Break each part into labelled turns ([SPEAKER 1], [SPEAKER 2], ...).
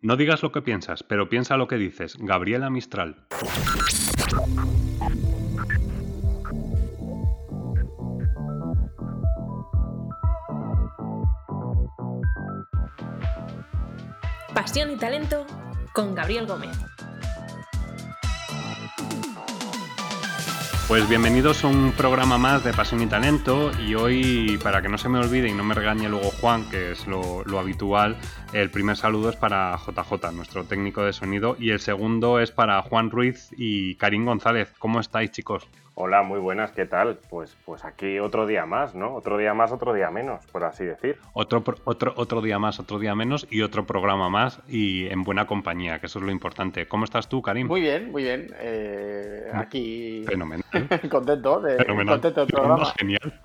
[SPEAKER 1] No digas lo que piensas, pero piensa lo que dices. Gabriela Mistral.
[SPEAKER 2] Pasión y talento con Gabriel Gómez.
[SPEAKER 1] Pues bienvenidos a un programa más de Pasión y Talento y hoy, para que no se me olvide y no me regañe luego Juan, que es lo, habitual, el primer saludo es para JJ, nuestro técnico de sonido, y el segundo es para Juan Ruiz y Karim González. ¿Cómo estáis chicos?
[SPEAKER 3] Hola, muy buenas, ¿qué tal? Pues, pues aquí otro día más, ¿no? Otro día más, otro día menos, por así decir.
[SPEAKER 1] Otro, otro, otro día más, otro día menos y otro programa más y en buena compañía, que eso es lo importante. ¿Cómo estás tú, Karim?
[SPEAKER 4] Muy bien, muy bien. Eh, aquí.
[SPEAKER 1] Fenomenal.
[SPEAKER 4] contento, de, contento del programa.
[SPEAKER 1] Genial.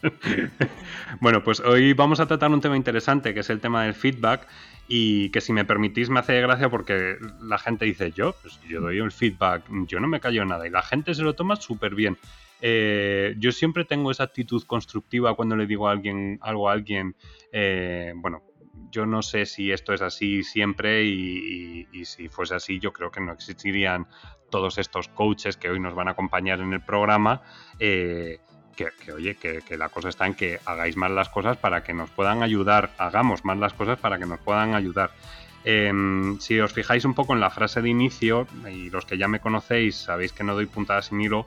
[SPEAKER 1] bueno, pues hoy vamos a tratar un tema interesante, que es el tema del feedback y que si me permitís me hace gracia porque la gente dice, yo, pues yo doy el feedback, yo no me callo nada y la gente se lo toma súper bien. Eh, yo siempre tengo esa actitud constructiva cuando le digo a alguien, algo a alguien, eh, bueno, yo no sé si esto es así siempre y, si fuese así yo creo que no existirían todos estos coaches que hoy nos van a acompañar en el programa. Eh, que, oye, que, la cosa está en que hagáis más las cosas para que nos puedan ayudar, hagamos más las cosas para que nos puedan ayudar. Em, si os fijáis un poco en la frase de inicio, y los que ya me conocéis sabéis que no doy puntadas sin hilo,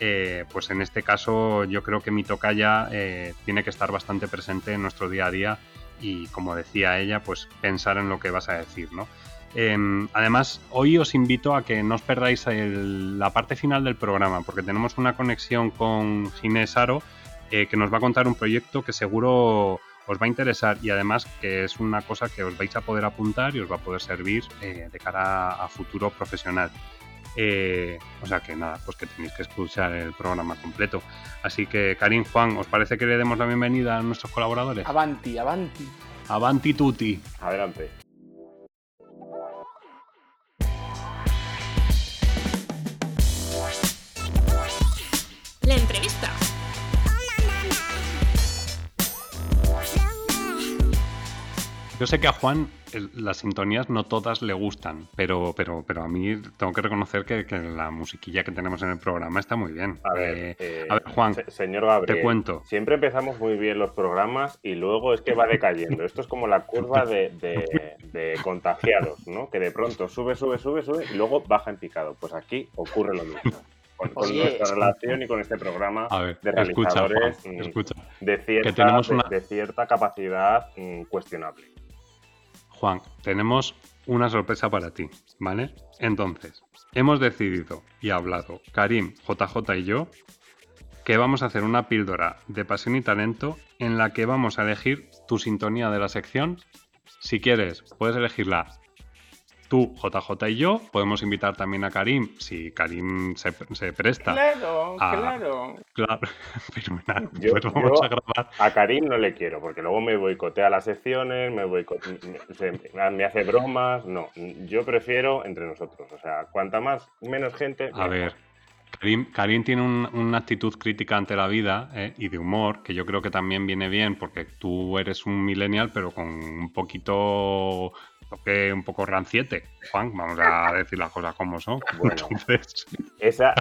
[SPEAKER 1] eh, pues en este caso yo creo que mi tocaya eh, tiene que estar bastante presente en nuestro día a día y como decía ella, pues pensar en lo que vas a decir, ¿no? Em, además, hoy os invito a que no os perdáis la parte final del programa, porque tenemos una conexión con Ginés Aro eh, que nos va a contar un proyecto que seguro os va a interesar y además que es una cosa que os vais a poder apuntar y os va a poder servir eh, de cara a, futuro profesional. Eh, o sea que nada, pues que tenéis que escuchar el programa completo. Así que, Karim, Juan, ¿os parece que le demos la bienvenida a nuestros colaboradores?
[SPEAKER 4] Avanti, avanti.
[SPEAKER 1] Avanti tutti.
[SPEAKER 3] Adelante.
[SPEAKER 1] Yo sé que a Juan las sintonías no todas le gustan, pero, pero, pero a mí tengo que reconocer que, la musiquilla que tenemos en el programa está muy bien.
[SPEAKER 3] A ver, eh,
[SPEAKER 1] a ver Juan,
[SPEAKER 3] señor Gabriel,
[SPEAKER 1] te cuento.
[SPEAKER 3] Siempre empezamos muy bien los programas y luego es que va decayendo. Esto es como la curva de, de contagiados, ¿no? Que de pronto sube, sube, sube, sube y luego baja en picado. Pues aquí ocurre lo mismo con, nuestra relación y con este programa de realizadores
[SPEAKER 1] escucha,
[SPEAKER 3] mm, De, cierta, de, cierta capacidad mm, cuestionable.
[SPEAKER 1] Juan, tenemos una sorpresa para ti, ¿vale? Entonces, hemos decidido y hablado, Karim, JJ y yo, que vamos a hacer una píldora de pasión y talento en la que vamos a elegir tu sintonía de la sección. Si quieres, puedes elegirla tú, JJ y yo. Podemos invitar también a Karim, si Karim se, presta.
[SPEAKER 4] Claro, claro.
[SPEAKER 1] Claro, fenomenal. Yo, pues vamos a grabar.
[SPEAKER 3] A Karim no le quiero, porque luego me boicotea las secciones, me, me hace bromas. No, yo prefiero entre nosotros. O sea, cuanta más, menos gente.
[SPEAKER 1] A ver. Karim, tiene una actitud crítica ante la vida eh, y de humor, que yo creo que también viene bien, porque tú eres un millennial, pero con un poquito toque un poco ranciete, Juan, vamos a decir las cosas como son.
[SPEAKER 3] Bueno, Entonces, esa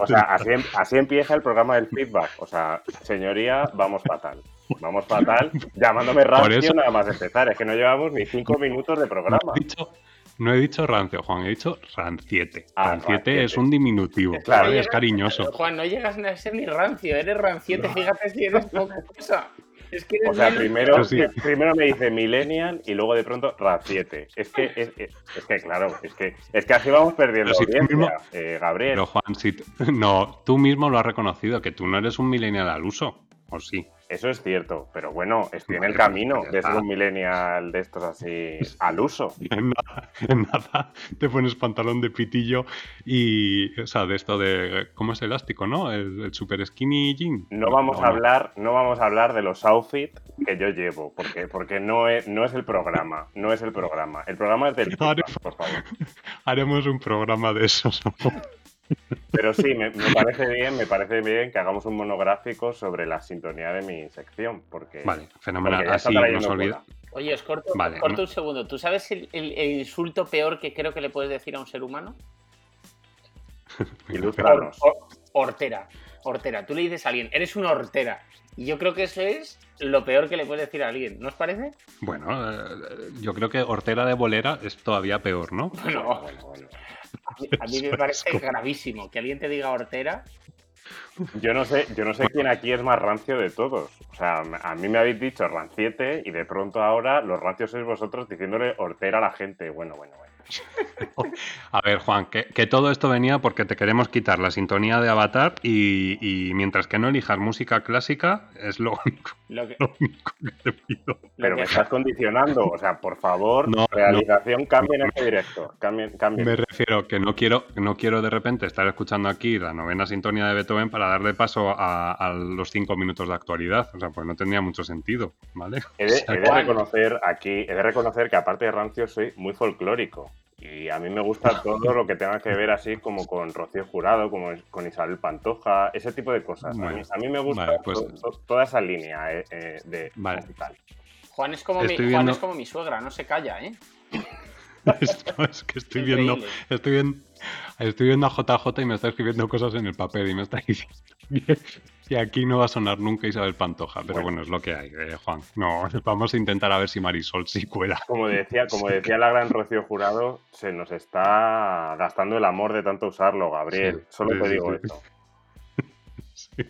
[SPEAKER 3] o sea, así, em, así, empieza el programa del feedback. O sea, señoría, vamos fatal. Vamos fatal, llamándome rancio nada más empezar. Es que no llevamos ni cinco minutos de programa.
[SPEAKER 1] No he dicho, no he dicho rancio, Juan, he dicho ranciete. Ah, ranciete, es un diminutivo, claro. es cariñoso.
[SPEAKER 4] Juan, no llegas a ser ni rancio, eres ranciete, fíjate si eres poca cosa. Es que
[SPEAKER 3] o sea, primero, primero me dice millennial y luego de pronto RAD7. Es que, es, es, que claro, es que, es que así vamos perdiendo audiencia, eh, Gabriel.
[SPEAKER 1] Pero Juan, si no, tú mismo lo has reconocido, que tú no eres un millennial al uso, ¿o sí?
[SPEAKER 3] Eso es cierto, pero bueno, estoy en el camino de ser un millennial de estos así al uso.
[SPEAKER 1] En nada, en nada, te pones pantalón de pitillo y, o sea, de esto de, ¿cómo es elástico, no? El, super skinny jean.
[SPEAKER 3] No vamos a hablar, no vamos a hablar de los outfits que yo llevo, porque, porque no, es, no es el programa, no es el programa. El programa es del...
[SPEAKER 1] por favor. Haremos un programa de esos.
[SPEAKER 3] Pero sí, me, me parece bien, me parece bien que hagamos un monográfico sobre la sintonía de mi sección, porque,
[SPEAKER 1] Vale, fenomenal.
[SPEAKER 3] porque
[SPEAKER 1] Así nos olvida.
[SPEAKER 4] Oye, os corto,
[SPEAKER 1] Vale,
[SPEAKER 4] os corto
[SPEAKER 1] no-
[SPEAKER 4] un segundo. ¿Tú sabes el, el- el insulto peor que creo que le puedes decir a un ser humano? Hor- hortera. Hortera. Tú le dices a alguien, eres una hortera. Y yo creo que eso es lo peor que le puedes decir a alguien. ¿No os parece?
[SPEAKER 1] Bueno, eh, yo creo que hortera de bolera es todavía peor, ¿no?
[SPEAKER 4] Bueno,
[SPEAKER 3] Bueno, bueno.
[SPEAKER 4] A mí, a mí me parece gravísimo que alguien te diga hortera.
[SPEAKER 3] Yo no sé, yo no sé quién aquí es más rancio de todos. O sea, a mí me habéis dicho ranciete y de pronto ahora los rancios sois vosotros diciéndole hortera a la gente. Bueno, bueno, bueno.
[SPEAKER 1] A ver, Juan, que, que todo esto venía porque te queremos quitar la sintonía de Avatar y, y mientras que no elijas música clásica, es lo único,
[SPEAKER 4] Lo que,
[SPEAKER 1] lo único que te pido.
[SPEAKER 3] Pero me estás condicionando. O sea, por favor,
[SPEAKER 1] No,
[SPEAKER 3] realización, cambien este directo. Cambien, cambien.
[SPEAKER 1] Me refiero que no quiero, no quiero de repente estar escuchando aquí la novena sintonía de Beethoven para darle paso a, a los cinco minutos de actualidad. O sea, pues no tendría mucho sentido, ¿vale?
[SPEAKER 3] He
[SPEAKER 1] O
[SPEAKER 3] de,
[SPEAKER 1] sea,
[SPEAKER 3] he de reconocer aquí, he de reconocer que aparte de rancio soy muy folclórico. Y a mí me gusta todo lo que tenga que ver así como con Rocío Jurado, como con Isabel Pantoja, ese tipo de cosas. A mí-
[SPEAKER 1] Bueno,
[SPEAKER 3] a, mí, me gusta
[SPEAKER 1] vale, pues-
[SPEAKER 3] to- to- toda esa línea eh, eh, de
[SPEAKER 1] Vale.
[SPEAKER 3] musical.
[SPEAKER 4] Juan, es como mi, Juan
[SPEAKER 1] viendo-
[SPEAKER 4] es como mi suegra, no se calla, ¿eh?
[SPEAKER 1] Esto es que estoy viendo, estoy viendo, estoy viendo a JJ y me está escribiendo cosas en el papel y me está diciendo que aquí no va a sonar nunca Isabel Pantoja, pero bueno,
[SPEAKER 3] Bueno.
[SPEAKER 1] es lo que hay, eh, Juan. No, vamos a intentar a ver si Marisol sí cuela.
[SPEAKER 3] Como decía, como decía la gran Rocío Jurado, se nos está gastando el amor de tanto usarlo, Gabriel.
[SPEAKER 1] Sí,
[SPEAKER 3] Solo
[SPEAKER 1] sí,
[SPEAKER 3] te digo
[SPEAKER 1] sí.
[SPEAKER 3] esto.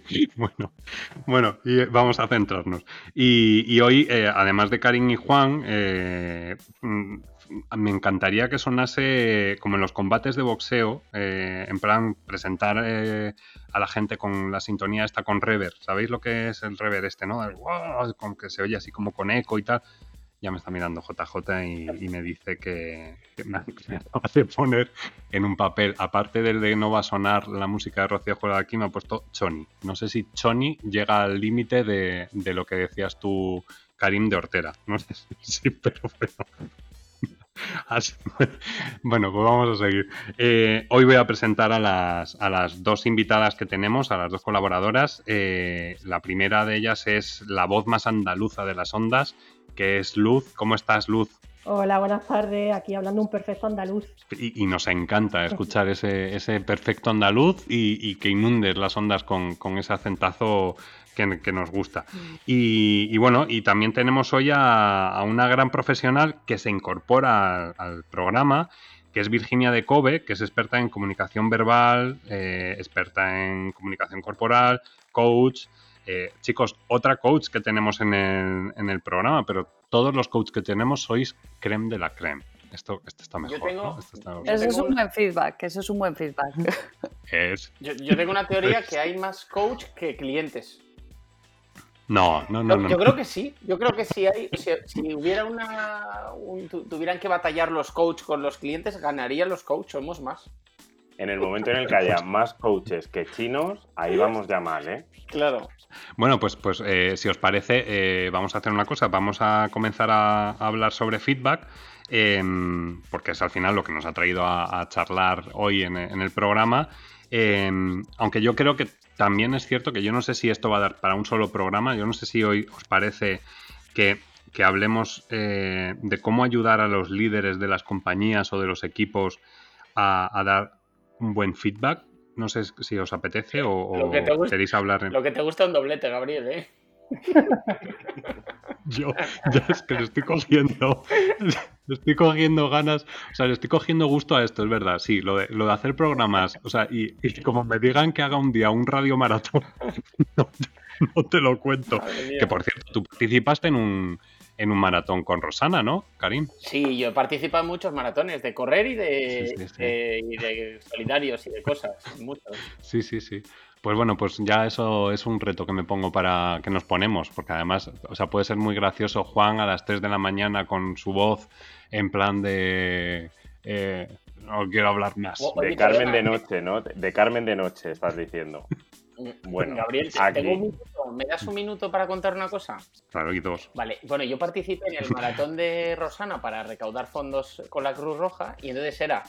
[SPEAKER 1] Sí, Bueno, bueno, y eh, vamos a centrarnos. Y, y hoy, eh, además de Karin y Juan, eh, mm, me encantaría que sonase como en los combates de boxeo, eh, en plan presentar eh, a la gente con la sintonía esta con rever. ¿Sabéis lo que es el rever este, no? Con que se oye así como con eco y tal. Ya me está mirando JJ y, y me dice que, que me, me acaba de poner en un papel, aparte del de no va a sonar la música de Rocío Jurado aquí, me ha puesto Choni. No sé si Choni llega al límite de, de lo que decías tú, Karim de Hortera. No sé si sí, pero bueno. Así- bueno, pues vamos a seguir. Eh, hoy voy a presentar a las, a las dos invitadas que tenemos, a las dos colaboradoras. Eh, la primera de ellas es la voz más andaluza de las ondas, que es Luz. ¿Cómo estás, Luz?
[SPEAKER 5] Hola, buenas tardes. Aquí hablando un perfecto andaluz.
[SPEAKER 1] Y, y nos encanta escuchar ese, ese perfecto andaluz y, y que inundes las ondas con, con ese acentazo que, que nos gusta. Y, y bueno, y también tenemos hoy a, a una gran profesional que se incorpora al, al programa, que es Virginia de Kobe, que es experta en comunicación verbal, eh, experta en comunicación corporal, coach. Eh, chicos, otra coach que tenemos en el, en el programa, pero todos los coaches que tenemos sois creme de la creme. Esto, esto está mejor,
[SPEAKER 4] tengo-
[SPEAKER 1] ¿no? Esto está-
[SPEAKER 4] yo
[SPEAKER 6] Eso es
[SPEAKER 4] tengo
[SPEAKER 6] un buen feedback, eso es un buen feedback.
[SPEAKER 1] es...
[SPEAKER 4] Yo, yo tengo una teoría que hay más coach que clientes.
[SPEAKER 1] No, no, no,
[SPEAKER 4] Yo,
[SPEAKER 1] no.
[SPEAKER 4] yo creo que sí, yo creo que si hay, si, si hubiera una, un- tu- tuvieran que batallar los coach con los clientes, ganarían los coach, somos más.
[SPEAKER 3] En el momento en el que haya más coaches que chinos, ahí vamos ya mal, ¿eh?
[SPEAKER 4] Claro.
[SPEAKER 1] Bueno, pues, pues eh, si os parece, eh, vamos a hacer una cosa. Vamos a comenzar a, a hablar sobre feedback, em, porque es al final lo que nos ha traído a, a charlar hoy en, en el programa. Em, aunque yo creo que también es cierto que yo no sé si esto va a dar para un solo programa. Yo no sé si hoy os parece que, que hablemos eh, de cómo ayudar a los líderes de las compañías o de los equipos a, a dar un buen feedback. No sé si os apetece o, o
[SPEAKER 4] Lo que te gusta-
[SPEAKER 1] queréis hablar. en-
[SPEAKER 4] Lo que te gusta un doblete, Gabriel, ¿eh?
[SPEAKER 1] Yo ya es que le estoy cogiendo. Le estoy cogiendo ganas. O sea, le estoy cogiendo gusto a esto, es verdad. Sí, lo de, lo de hacer programas. O sea, y, y como me digan que haga un día un radio maratón, no, no te lo cuento. Que por cierto, tú participaste en un, en un maratón con Rosana, ¿no, Karim?
[SPEAKER 4] Sí, yo participo en muchos maratones de correr y de,
[SPEAKER 1] Sí, sí, sí.
[SPEAKER 4] de- y de solidarios y de cosas. Muchos.
[SPEAKER 1] Sí, sí, sí. Pues bueno, pues ya eso es un reto que me pongo para que nos ponemos, porque además, o sea, puede ser muy gracioso Juan a las 3 de la mañana con su voz en plan de... eh, no quiero hablar más.
[SPEAKER 3] De Carmen
[SPEAKER 4] perdona.
[SPEAKER 3] de Noche, ¿no? De Carmen de Noche, estás diciendo. Bueno,
[SPEAKER 4] Gabriel,
[SPEAKER 3] aquí.
[SPEAKER 4] tengo un minuto. ¿me das un minuto para contar una cosa?
[SPEAKER 1] Claro, y dos.
[SPEAKER 4] Vale, bueno, yo participé en el maratón de Rosana para recaudar fondos con la Cruz Roja y entonces era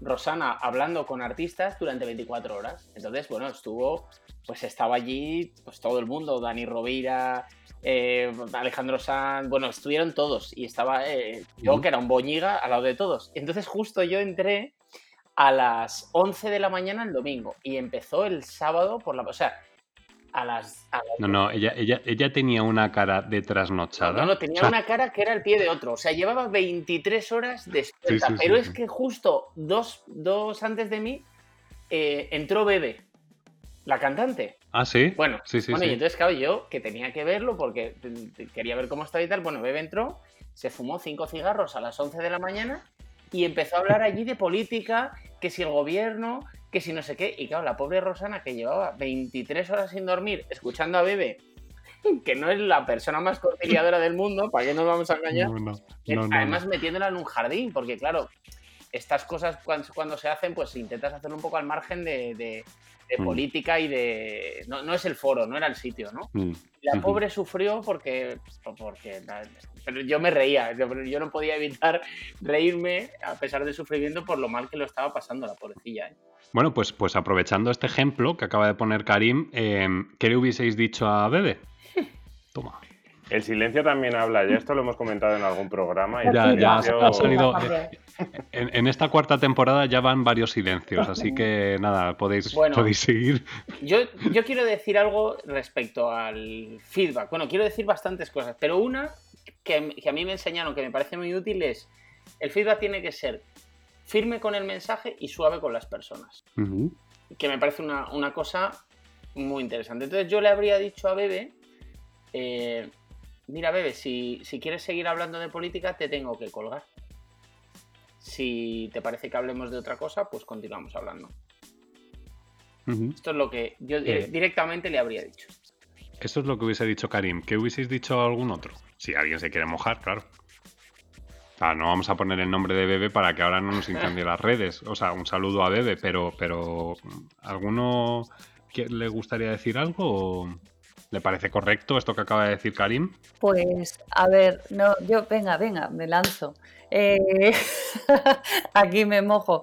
[SPEAKER 4] Rosana hablando con artistas durante 24 horas. Entonces, bueno, estuvo, pues estaba allí, pues todo el mundo, Dani Rovira, eh, Alejandro Sanz, bueno, estuvieron todos y estaba eh, yo, que era un boñiga, al lado de todos. Entonces, justo yo entré a las 11 de la mañana el domingo y empezó el sábado por la... O sea, a las... a las-
[SPEAKER 1] No, no, ella, ella, ella tenía una cara de trasnochada.
[SPEAKER 4] no, no, tenía
[SPEAKER 1] O sea,
[SPEAKER 4] una cara que era el pie de otro. O sea, llevaba 23 horas despierta.
[SPEAKER 1] Sí, sí, sí,
[SPEAKER 4] pero es que justo dos, dos antes de mí eh, entró Bebe, la cantante.
[SPEAKER 1] Ah, sí.
[SPEAKER 4] Bueno,
[SPEAKER 1] sí, sí,
[SPEAKER 4] bueno y entonces, claro, yo que tenía que verlo porque quería ver cómo estaba y tal. Bueno, Bebe entró, se fumó cinco cigarros a las 11 de la mañana y empezó a hablar allí de política, que si el gobierno, que si no sé qué. Y claro, la pobre Rosana que llevaba 23 horas sin dormir escuchando a Bebe, que no es la persona más conciliadora del mundo, ¿para qué nos vamos a engañar?
[SPEAKER 1] No, no, no, no,
[SPEAKER 4] Además, metiéndola en un jardín, porque claro, estas cosas cuando, cuando se hacen, pues intentas hacerlo un poco al margen de, de- de
[SPEAKER 1] Mm.
[SPEAKER 4] política y de. No, no es el foro, no era el sitio, ¿no?
[SPEAKER 1] Mm.
[SPEAKER 4] La pobre sufrió porque. porque pero yo me reía, yo, yo no podía evitar reírme a pesar del sufrimiento por lo mal que lo estaba pasando la pobrecilla. ¿eh?
[SPEAKER 1] Bueno, pues, pues aprovechando este ejemplo que acaba de poner Karim, eh, ¿qué le hubieseis dicho a Bebe? Toma.
[SPEAKER 3] El silencio también habla, ya esto lo hemos comentado en algún programa. Y
[SPEAKER 1] Ya, ya ha,
[SPEAKER 3] silencio-
[SPEAKER 1] ha salido.
[SPEAKER 5] También.
[SPEAKER 1] En, en esta cuarta temporada ya van varios silencios, así que nada, podéis,
[SPEAKER 4] Bueno.
[SPEAKER 1] podéis seguir.
[SPEAKER 4] Yo, yo quiero decir algo respecto al feedback. Bueno, quiero decir bastantes cosas, pero una que, que a mí me enseñaron que me parece muy útil es el feedback tiene que ser firme con el mensaje y suave con las personas. Que me parece una, una cosa muy interesante. Entonces yo le habría dicho a Bebe, eh, mira Bebe, si, si quieres seguir hablando de política te tengo que colgar. Si te parece que hablemos de otra cosa, pues continuamos hablando. Esto es lo que yo
[SPEAKER 1] Eh.
[SPEAKER 4] directamente le habría dicho.
[SPEAKER 1] Eso es lo que hubiese dicho Karim. ¿Qué hubieseis dicho a algún otro? Si alguien se quiere mojar, claro. No vamos a poner el nombre de Bebe para que ahora no nos incendie las redes. O sea, un saludo a Bebe, pero, pero ¿alguno que le gustaría decir algo? ¿O ¿Le parece correcto esto que acaba de decir Karim?
[SPEAKER 6] Pues, a ver, no, yo, venga, venga, me lanzo. Eh, aquí me mojo.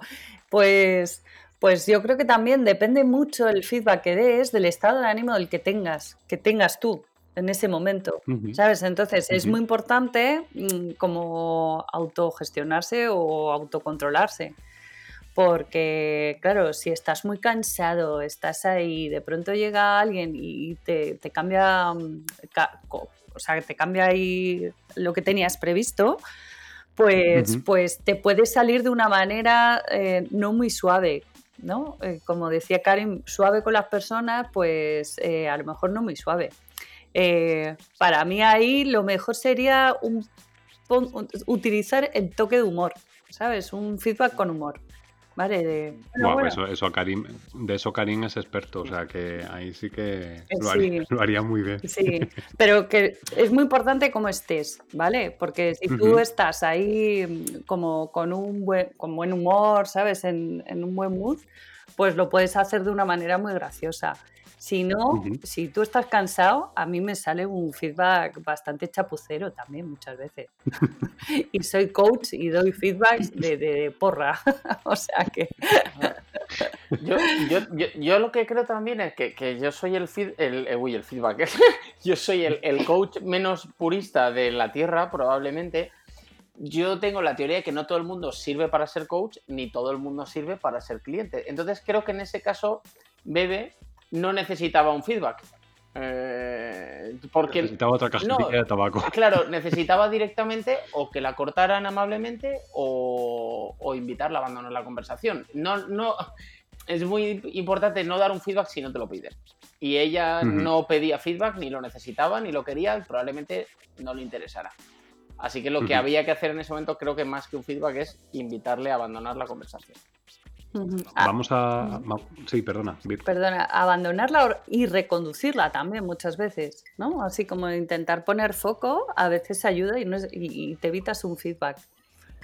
[SPEAKER 6] Pues, pues yo creo que también depende mucho el feedback que des del estado de ánimo del que tengas, que tengas tú en ese momento. ¿Sabes? Entonces es muy importante mm, como autogestionarse o autocontrolarse. Porque, claro, si estás muy cansado, estás ahí, de pronto llega alguien y te, te cambia, mm, ca- o sea, te cambia ahí lo que tenías previsto, pues, pues te puede salir de una manera eh, no muy suave, ¿no? Eh, como decía Karim, suave con las personas, pues eh, a lo mejor no muy suave. Eh, para mí ahí lo mejor sería un, utilizar el toque de humor, ¿sabes? Un feedback con humor, ¿vale? De, bueno, bueno,
[SPEAKER 1] Eso, eso Karim, de eso Karim es experto, o sea que ahí sí que
[SPEAKER 6] Eh,
[SPEAKER 1] lo haría,
[SPEAKER 6] sí.
[SPEAKER 1] lo haría muy bien.
[SPEAKER 6] Sí, pero que es muy importante cómo estés, ¿vale? Porque si tú estás ahí mm, como con un buen, con buen humor, ¿sabes? En, en un buen mood, pues lo puedes hacer de una manera muy graciosa. Si no, si tú estás cansado, a mí me sale un feedback bastante chapucero también muchas veces. y soy coach y doy feedbacks de, de- de porra. o sea que...
[SPEAKER 4] Yo, yo, yo, yo lo que creo también es que, que yo soy el, feed, el, eh, uy, el feedback. yo soy el, el coach menos purista de la Tierra, probablemente. Yo tengo la teoría de que no todo el mundo sirve para ser coach, ni todo el mundo sirve para ser cliente. Entonces creo que en ese caso, Bebe no necesitaba un feedback. Eh, porque
[SPEAKER 1] Necesitaba otra cajetilla
[SPEAKER 4] No.
[SPEAKER 1] de tabaco.
[SPEAKER 4] Claro, necesitaba directamente o que la cortaran amablemente o, o invitarla a abandonar la conversación. No, no, es muy importante no dar un feedback si no te lo piden. Y ella no pedía feedback, ni lo necesitaba, ni lo quería, y probablemente no le interesara. Así que lo que había que hacer en ese momento, creo que más que un feedback, es invitarle a abandonar la conversación.
[SPEAKER 6] Ah,
[SPEAKER 1] Vamos a... Sí, perdona. Vir.
[SPEAKER 6] perdona, abandonarla y reconducirla también muchas veces, ¿no? Así como intentar poner foco a veces ayuda y, no es- y- te evitas un feedback,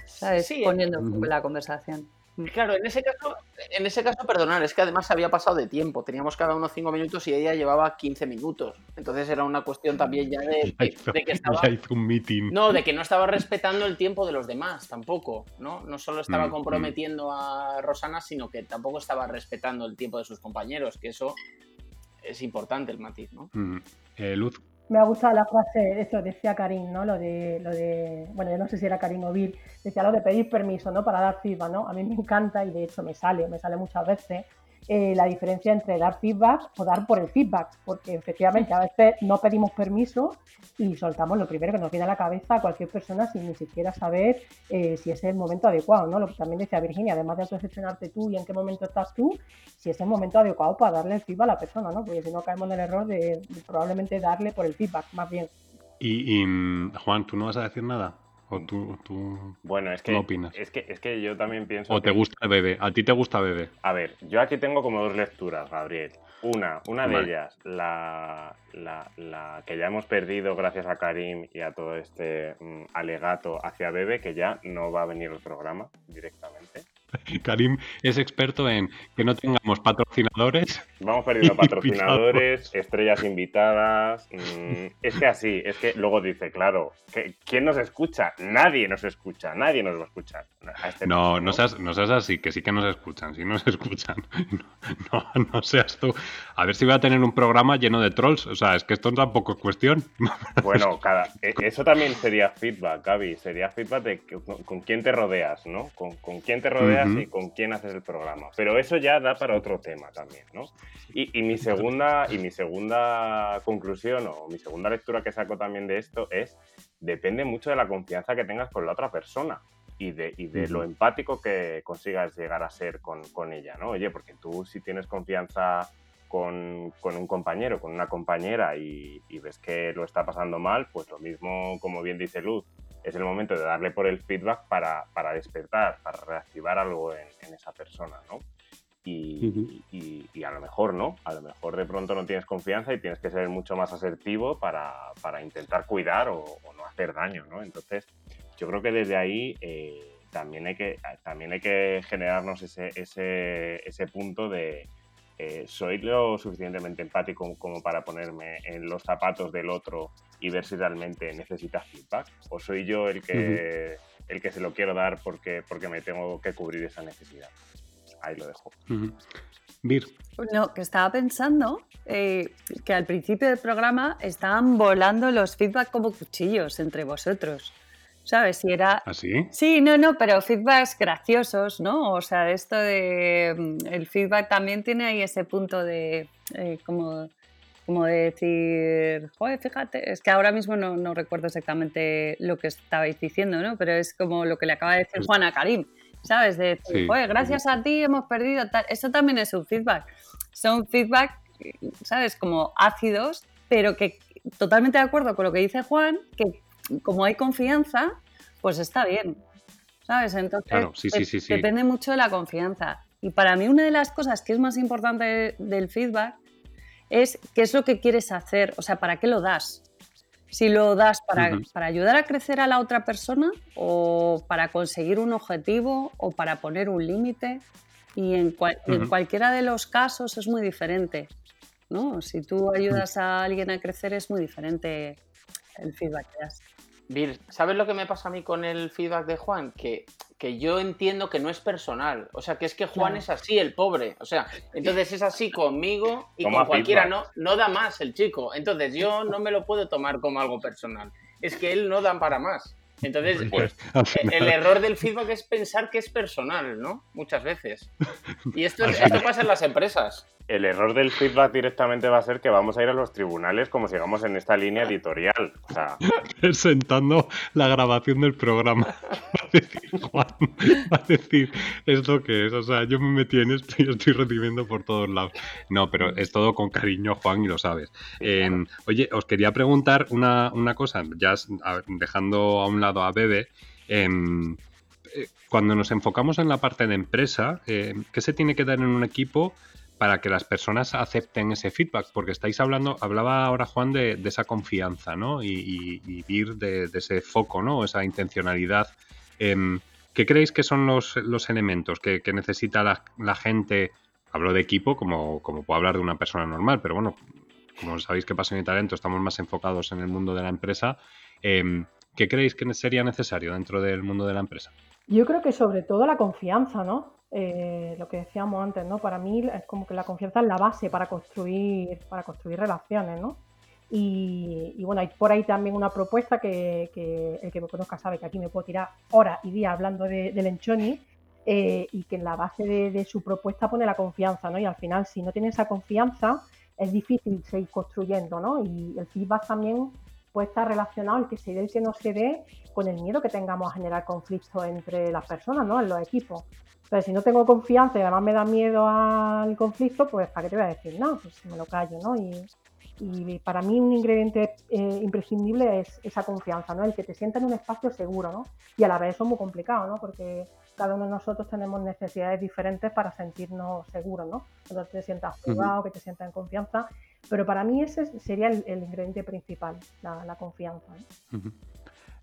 [SPEAKER 6] ¿sabes?
[SPEAKER 4] Sí,
[SPEAKER 6] Poniendo foco
[SPEAKER 1] Ujú.
[SPEAKER 6] en la conversación.
[SPEAKER 4] Claro, en ese caso, en ese caso, perdonar, es que además había pasado de tiempo. Teníamos cada uno cinco minutos y ella llevaba 15 minutos. Entonces era una cuestión también ya de,
[SPEAKER 1] Ya
[SPEAKER 4] de-
[SPEAKER 1] hizo,
[SPEAKER 4] de que estaba.
[SPEAKER 1] ya hizo un meeting.
[SPEAKER 4] No, de que no estaba respetando el tiempo de los demás tampoco, ¿no? No solo estaba
[SPEAKER 1] Mm,
[SPEAKER 4] comprometiendo a Rosana, sino que tampoco estaba respetando el tiempo de sus compañeros, que eso es importante el matiz, ¿no?
[SPEAKER 1] Mm. Eh, Luz,
[SPEAKER 5] Me ha gustado la frase, eso decía Karim, ¿no? Lo de, lo de, bueno, yo no sé si era Karim o decía lo de pedir permiso, ¿no? Para dar feedback, ¿no? A mí me encanta y de hecho me sale, me sale muchas veces eh, la diferencia entre dar feedback o dar por el feedback, porque efectivamente a veces no pedimos permiso y soltamos lo primero que nos viene a la cabeza a cualquier persona sin ni siquiera saber eh, si es el momento adecuado, ¿no? Lo que también decía Virginia, además de autogestionarte tú y en qué momento estás tú, si es el momento adecuado para darle el feedback a la persona, ¿no? Porque si no caemos en el error de, probablemente darle por el feedback, más bien.
[SPEAKER 1] y, y, mm, Juan, ¿tú no vas a decir nada? ¿O tú, tú-
[SPEAKER 3] Bueno, es
[SPEAKER 1] ¿Tú
[SPEAKER 3] que,
[SPEAKER 1] qué opinas?
[SPEAKER 3] es que es que yo también pienso
[SPEAKER 1] o te gusta Bebe? ¿A ti te gusta Bebe?
[SPEAKER 3] A ver, yo aquí tengo como dos lecturas, Gabriel. Una, una de ellas, la, la- la que ya hemos perdido gracias a Karim y a todo este mm, alegato hacia Bebe, que ya no va a venir el programa directamente.
[SPEAKER 1] Karim es experto en que no tengamos patrocinadores.
[SPEAKER 3] Vamos perdiendo patrocinadores, estrellas invitadas. mm, es que así, es que luego dice, claro, que- ¿quién nos escucha? Nadie nos escucha, nadie nos va a escuchar. A este
[SPEAKER 1] No, no seas, no seas así, que sí que nos escuchan, sí nos escuchan. No, no, no seas tú. A ver si voy a tener un programa lleno de trolls. O sea, es que esto tampoco es cuestión.
[SPEAKER 3] Bueno, cada, e- eso también sería feedback, Gaby. Sería feedback de con, con quién te rodeas, ¿no? Con, con quién te rodeas
[SPEAKER 1] Ujú.
[SPEAKER 3] y con quién haces el programa. Pero eso ya da para otro tema también, ¿no? Y, y mi segunda y mi segunda conclusión o mi segunda lectura que saco también de esto es depende mucho de la confianza que tengas con la otra persona y de, y de lo
[SPEAKER 1] Ujú.
[SPEAKER 3] empático que consigas llegar a ser con, con ella, ¿no? Oye, porque tú si tienes confianza con, con un compañero, con una compañera y, y ves que lo está pasando mal, pues lo mismo, como bien dice Luz, es el momento de darle por el feedback para, para despertar, para reactivar algo en, en esa persona, ¿no? Y, y- y a lo mejor no, a lo mejor de pronto no tienes confianza y tienes que ser mucho más asertivo para, para intentar cuidar o, o no hacer daño, ¿no? Entonces, yo creo que desde ahí eh, también, hay que, también hay que generarnos ese, ese, ese punto de eh, soy lo suficientemente empático como para ponerme en los zapatos del otro y ver si realmente necesita feedback o soy yo el que, el que se lo quiero dar porque, porque me tengo que cubrir esa necesidad. Ahí lo dejo.
[SPEAKER 1] Ujú. Vir,
[SPEAKER 6] No, que estaba pensando eh, que al principio del programa estaban volando los feedback como cuchillos entre vosotros. ¿Sabes? Si era.
[SPEAKER 1] ¿así?
[SPEAKER 6] Sí, no, no, pero feedbacks graciosos, ¿no? O sea, esto de. mm, El feedback también tiene ahí ese punto de. eh, como, como de decir. Joder, fíjate. Es que ahora mismo no, no recuerdo exactamente lo que estabais diciendo, ¿no? Pero es como lo que le acaba de decir Juan a Karim. ¿Sabes? De decir,
[SPEAKER 1] Sí,
[SPEAKER 6] "Joder, gracias a ti hemos perdido. Tal. Eso también es un feedback. Son feedback, ¿sabes? Como ácidos, pero que totalmente de acuerdo con lo que dice Juan, que como hay confianza, pues está bien. ¿Sabes? Entonces,
[SPEAKER 1] Claro, sí, sí,
[SPEAKER 6] de-
[SPEAKER 1] sí, sí.
[SPEAKER 6] depende mucho de la confianza. Y para mí una de las cosas que es más importante del feedback es qué es lo que quieres hacer, o sea, ¿para qué lo das? Si lo das para,
[SPEAKER 1] Ujú.
[SPEAKER 6] para ayudar a crecer a la otra persona o para conseguir un objetivo o para poner un límite. Y en, cual- y en
[SPEAKER 1] Ujú.
[SPEAKER 6] cualquiera de los casos es muy diferente. ¿no? Si tú ayudas a alguien a crecer es muy diferente el feedback que das.
[SPEAKER 4] Vir, ¿sabes lo que me pasa a mí con el feedback de Juan? Que, que yo entiendo que no es personal. O sea, que es que Juan
[SPEAKER 5] Claro.
[SPEAKER 4] es así, el pobre. O sea, entonces es así conmigo y
[SPEAKER 3] Toma
[SPEAKER 4] con cualquiera. No,
[SPEAKER 3] feedback.
[SPEAKER 4] no da más el chico. Entonces yo no me lo puedo tomar como algo personal. Es que él no da para más. Entonces,
[SPEAKER 3] Pues,
[SPEAKER 4] el error del feedback es pensar que es personal, ¿no? Muchas veces. Y esto, esto pasa en las empresas.
[SPEAKER 3] El error del feedback directamente va a ser que vamos a ir a los tribunales como sigamos en esta línea editorial. O sea,
[SPEAKER 1] presentando la grabación del programa. Va a decir, Juan, va a decir, es lo que es. O sea, yo me metí en esto y estoy recibiendo por todos lados. No, pero es todo con cariño, Juan, y lo sabes. Eh, oye, os quería preguntar una, una cosa, ya a- dejando a un lado a Bebe. em, eh, cuando nos enfocamos en la parte de empresa, eh, ¿qué se tiene que dar en un equipo para que las personas acepten ese feedback? Porque estáis hablando, hablaba ahora Juan de, esa confianza, ¿no? Y, ir de, ese foco, ¿no? Esa intencionalidad. Em, ¿Qué creéis que son los, elementos que, necesita la, gente? Hablo de equipo como, como puedo hablar de una persona normal, pero bueno, como sabéis que Pasión y Talento estamos más enfocados en el mundo de la empresa. Eh, ¿Qué creéis que sería necesario dentro del mundo de la empresa?
[SPEAKER 5] Yo creo que sobre todo la confianza, ¿no? Eh, lo que decíamos antes, ¿no? Para mí es como que la confianza es la base para construir, para construir relaciones, ¿no? Y, bueno, hay por ahí también una propuesta que, el que me conozca sabe que aquí me puedo tirar horas y días hablando de, del Enchoni eh, y que en la base de, de, su propuesta pone la confianza, ¿no? Y al final, si no tiene esa confianza, es difícil seguir construyendo, ¿no? Y el feedback también puede estar relacionado el que se dé el que no se dé con el miedo que tengamos a generar conflictos entre las personas, ¿no? En los equipos. Pero si no tengo confianza y además me da miedo al conflicto, pues ¿para qué te voy a decir? No, pues me lo callo, ¿no? Y, y para mí un ingrediente eh, imprescindible es esa confianza, ¿no? El que te sienta en un espacio seguro, ¿no? Y a la vez eso es muy complicado, ¿no? Porque cada uno de nosotros tenemos necesidades diferentes para sentirnos seguros, ¿no? Cuando te sientas jugado, uh -huh. que te sientas en confianza. Pero para mí ese sería el, el ingrediente principal, la, la confianza. ¿no?
[SPEAKER 1] Uh -huh.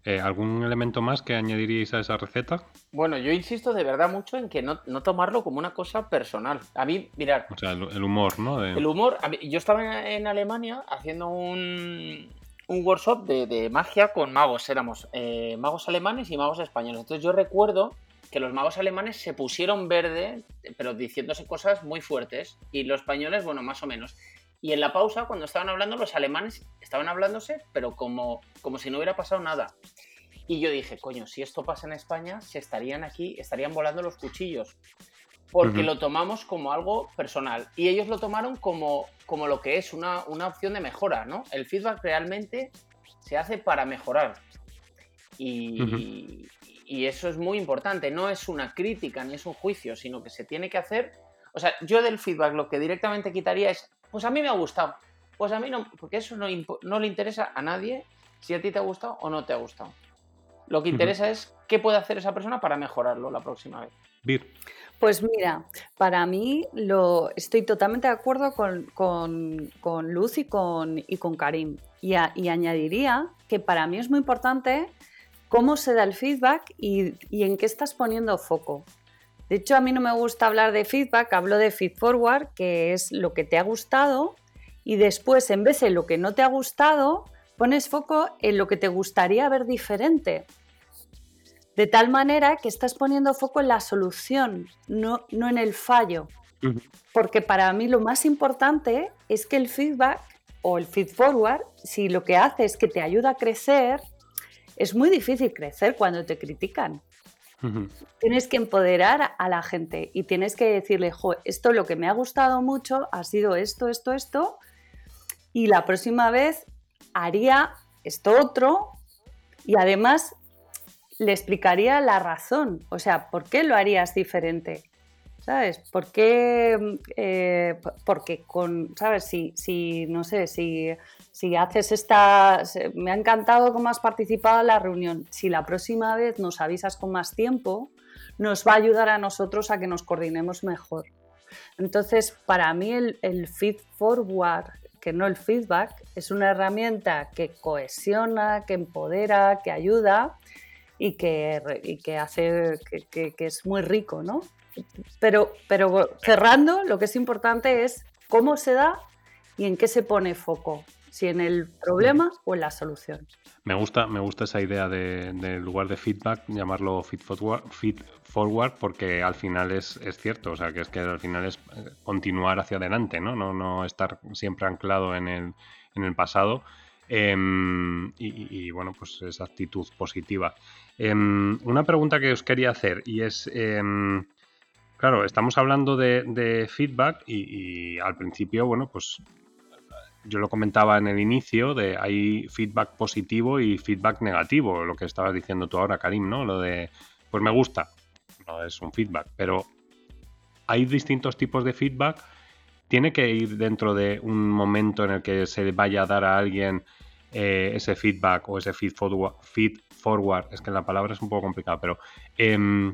[SPEAKER 1] Eh, ¿Algún elemento más que añadiríais a esa receta?
[SPEAKER 4] Bueno, yo insisto de verdad mucho en que no, no tomarlo como una cosa personal. A mí, mirar.
[SPEAKER 1] O sea, el, el humor, ¿no? De...
[SPEAKER 4] El humor. Mí, yo estaba en, en, Alemania haciendo un, un workshop de, de, magia con magos. Éramos eh, magos alemanes y magos españoles. Entonces yo recuerdo que los magos alemanes se pusieron verde, pero diciéndose cosas muy fuertes. Y los españoles, bueno, más o menos. Y en la pausa, cuando estaban hablando, los alemanes estaban hablándose, pero como, como si no hubiera pasado nada. Y yo dije, coño, si esto pasa en España, se estarían aquí, estarían volando los cuchillos. Porque uh -huh. lo tomamos como algo personal. Y ellos lo tomaron como, como lo que es, una, una opción de mejora, ¿no? El feedback realmente se hace para mejorar. Y, uh -huh. y eso es muy importante. No es una crítica ni es un juicio, sino que se tiene que hacer. O sea, yo del feedback lo que directamente quitaría es pues a mí me ha gustado. Pues a mí no, porque eso no, no, le interesa a nadie si a ti te ha gustado o no te ha gustado. Lo que interesa uh -huh. es qué puede hacer esa persona para mejorarlo la próxima vez.
[SPEAKER 1] Vir.
[SPEAKER 6] Pues mira, para mí lo estoy totalmente de acuerdo con, con, con Luz y con, y con Karim. Y, a, y, añadiría que para mí es muy importante cómo se da el feedback y, y en qué estás poniendo foco. De hecho, a mí no me gusta hablar de feedback, hablo de feed forward, que es lo que te ha gustado, y después, en vez de lo que no te ha gustado, pones foco en lo que te gustaría ver diferente. De tal manera que estás poniendo foco en la solución, no, no en el fallo. Uh -huh. Porque para mí lo más importante es que el feedback o el feed forward, si lo que hace es que te ayuda a crecer, es muy difícil crecer cuando te critican. Tienes que empoderar a la gente y tienes que decirle, jo, esto lo que me ha gustado mucho ha sido esto, esto, esto, y la próxima vez haría esto otro y además le explicaría la razón, o sea, ¿por qué lo harías diferente? ¿Sabes? ¿Por qué? Eh, porque con, ¿sabes? Si, si no sé, si, si haces esta... Me ha encantado cómo has participado en la reunión. Si la próxima vez nos avisas con más tiempo, nos va a ayudar a nosotros a que nos coordinemos mejor. Entonces, para mí el, feed forward, que no el feedback, es una herramienta que cohesiona, que empodera, que ayuda y que, hace que, es muy rico, ¿no? Pero cerrando, lo que es importante es cómo se da y en qué se pone foco, si en el problema o en la solución.
[SPEAKER 1] Me gusta, me gusta esa idea de, lugar de feedback, llamarlo feed forward, feed forward, porque al final es, es, cierto, o sea, que es que al final es eh, continuar hacia adelante, ¿no? No, no estar siempre anclado en el, en el pasado. Eh, y, bueno, pues esa actitud positiva. Eh, una pregunta que os quería hacer y es, em, Claro, estamos hablando de, feedback y, al principio, bueno, pues yo lo comentaba en el inicio, de hay feedback positivo y feedback negativo, lo que estabas diciendo tú ahora, Karim, ¿no? Lo de, pues me gusta, no es un feedback, pero hay distintos tipos de feedback, tiene que ir dentro de un momento en el que se vaya a dar a alguien eh, ese feedback o ese feed forward, es que la palabra es un poco complicada, pero... Eh,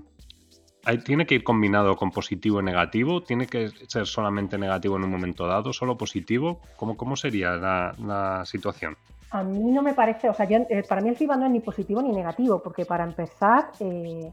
[SPEAKER 1] ¿Tiene que ir combinado con positivo y negativo? ¿Tiene que ser solamente negativo en un momento dado? ¿Solo positivo? ¿Cómo, cómo sería la, situación?
[SPEAKER 5] A mí no me parece, o sea, yo, eh, para mí el feedback no es ni positivo ni negativo, porque para empezar, eh,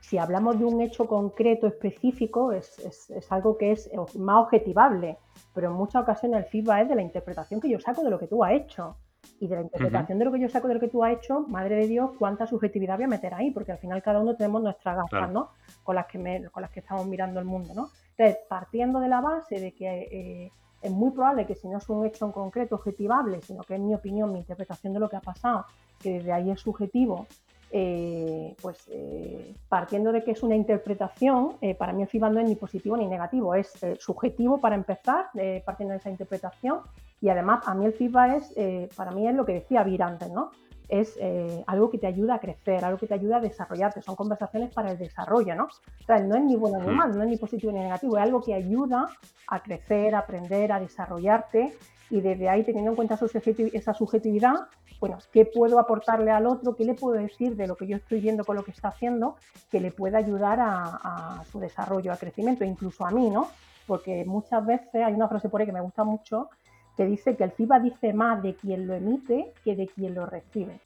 [SPEAKER 5] si hablamos de un hecho concreto específico, es, es, algo que es más objetivable, pero en muchas ocasiones el feedback es de la interpretación que yo saco de lo que tú has hecho. Y de la interpretación de lo que yo saco de lo que tú has hecho, madre de Dios, cuánta subjetividad voy a meter ahí, porque al final cada uno tenemos nuestras gafas, ¿no? Con las, que con las que estamos mirando el mundo, ¿no? Entonces, partiendo de la base de que eh, es muy probable que si no es un hecho en concreto objetivable, sino que es mi opinión, mi interpretación de lo que ha pasado, que desde ahí es subjetivo, eh, pues eh, partiendo de que es una interpretación, para mí el feedback no es ni positivo ni negativo, es subjetivo para empezar, partiendo de esa interpretación, y además a mí el feedback es, para mí es lo que decía Vir antes, ¿no? es eh, algo que te ayuda a crecer, algo que te ayuda a desarrollarte, son conversaciones para el desarrollo, ¿no? O sea, no es ni bueno ni mm. mal, no es ni positivo ni negativo, es algo que ayuda a crecer, a aprender, a desarrollarte y desde ahí teniendo en cuenta esa subjetividad, bueno, ¿qué puedo aportarle al otro? ¿Qué le puedo decir de lo que yo estoy viendo con lo que está haciendo que le pueda ayudar a, a su desarrollo, a crecimiento, incluso a mí, ¿no? Porque muchas veces hay una frase por ahí que me gusta mucho, que dice que el feedback dice más de quien lo emite que de quien lo recibe.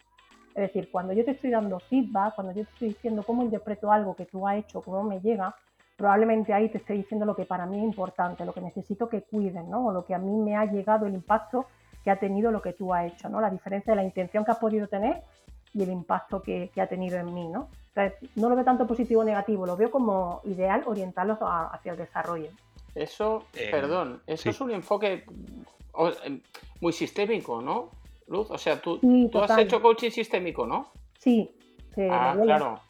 [SPEAKER 5] Es decir, cuando yo te estoy dando feedback, cuando yo te estoy diciendo cómo interpreto algo que tú has hecho, cómo me llega, probablemente ahí te estoy diciendo lo que para mí es importante, lo que necesito que cuiden, ¿no? O lo que a mí me ha llegado el impacto que ha tenido lo que tú has hecho, ¿no? La diferencia de la intención que has podido tener y el impacto que, ha tenido en mí, ¿no? no lo veo tanto positivo o negativo, lo veo como ideal orientarlos hacia el desarrollo.
[SPEAKER 4] Eso, eh, perdón, eso es un enfoque Em, muy sistémico, ¿no, Luz? O sea, tú, tú has hecho coaching sistémico, ¿no?
[SPEAKER 5] Sí.
[SPEAKER 4] ah, claro.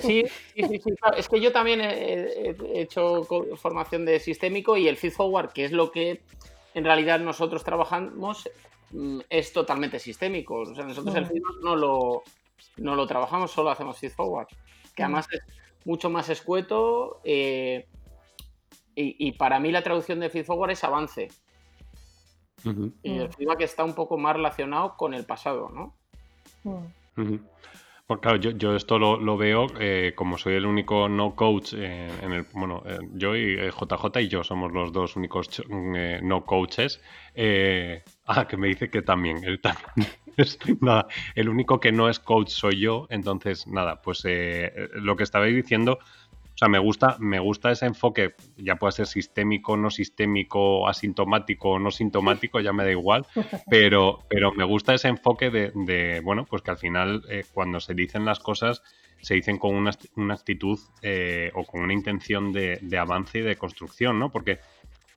[SPEAKER 4] sí, sí, sí, Es que yo también he, hecho formación de sistémico y el feed forward, que es lo que en realidad nosotros trabajamos, mm, es totalmente sistémico. O sea, nosotros el feed no lo, no lo trabajamos, solo hacemos feed forward. Que además es mucho más escueto. Eh, y, para mí la traducción de feedforward es avance. Y el feedback está un poco más relacionado con el pasado, ¿no?
[SPEAKER 1] Pues claro, yo, esto lo, veo eh, como soy el único no coach eh, en el. Bueno, eh, yo y JJ y yo somos los dos únicos no coaches. ah, que me dice que también. Él también. nada, el único que no es coach soy yo. Entonces, nada, pues lo que estabais diciendo o sea, me gusta, me gusta ese enfoque, ya puede ser sistémico, no sistémico, asintomático o no sintomático, ya me da igual, pero, pero me gusta ese enfoque de, bueno, pues que al final eh, cuando se dicen las cosas se dicen con una, actitud eh, o con una intención de, avance y de construcción, ¿no? Porque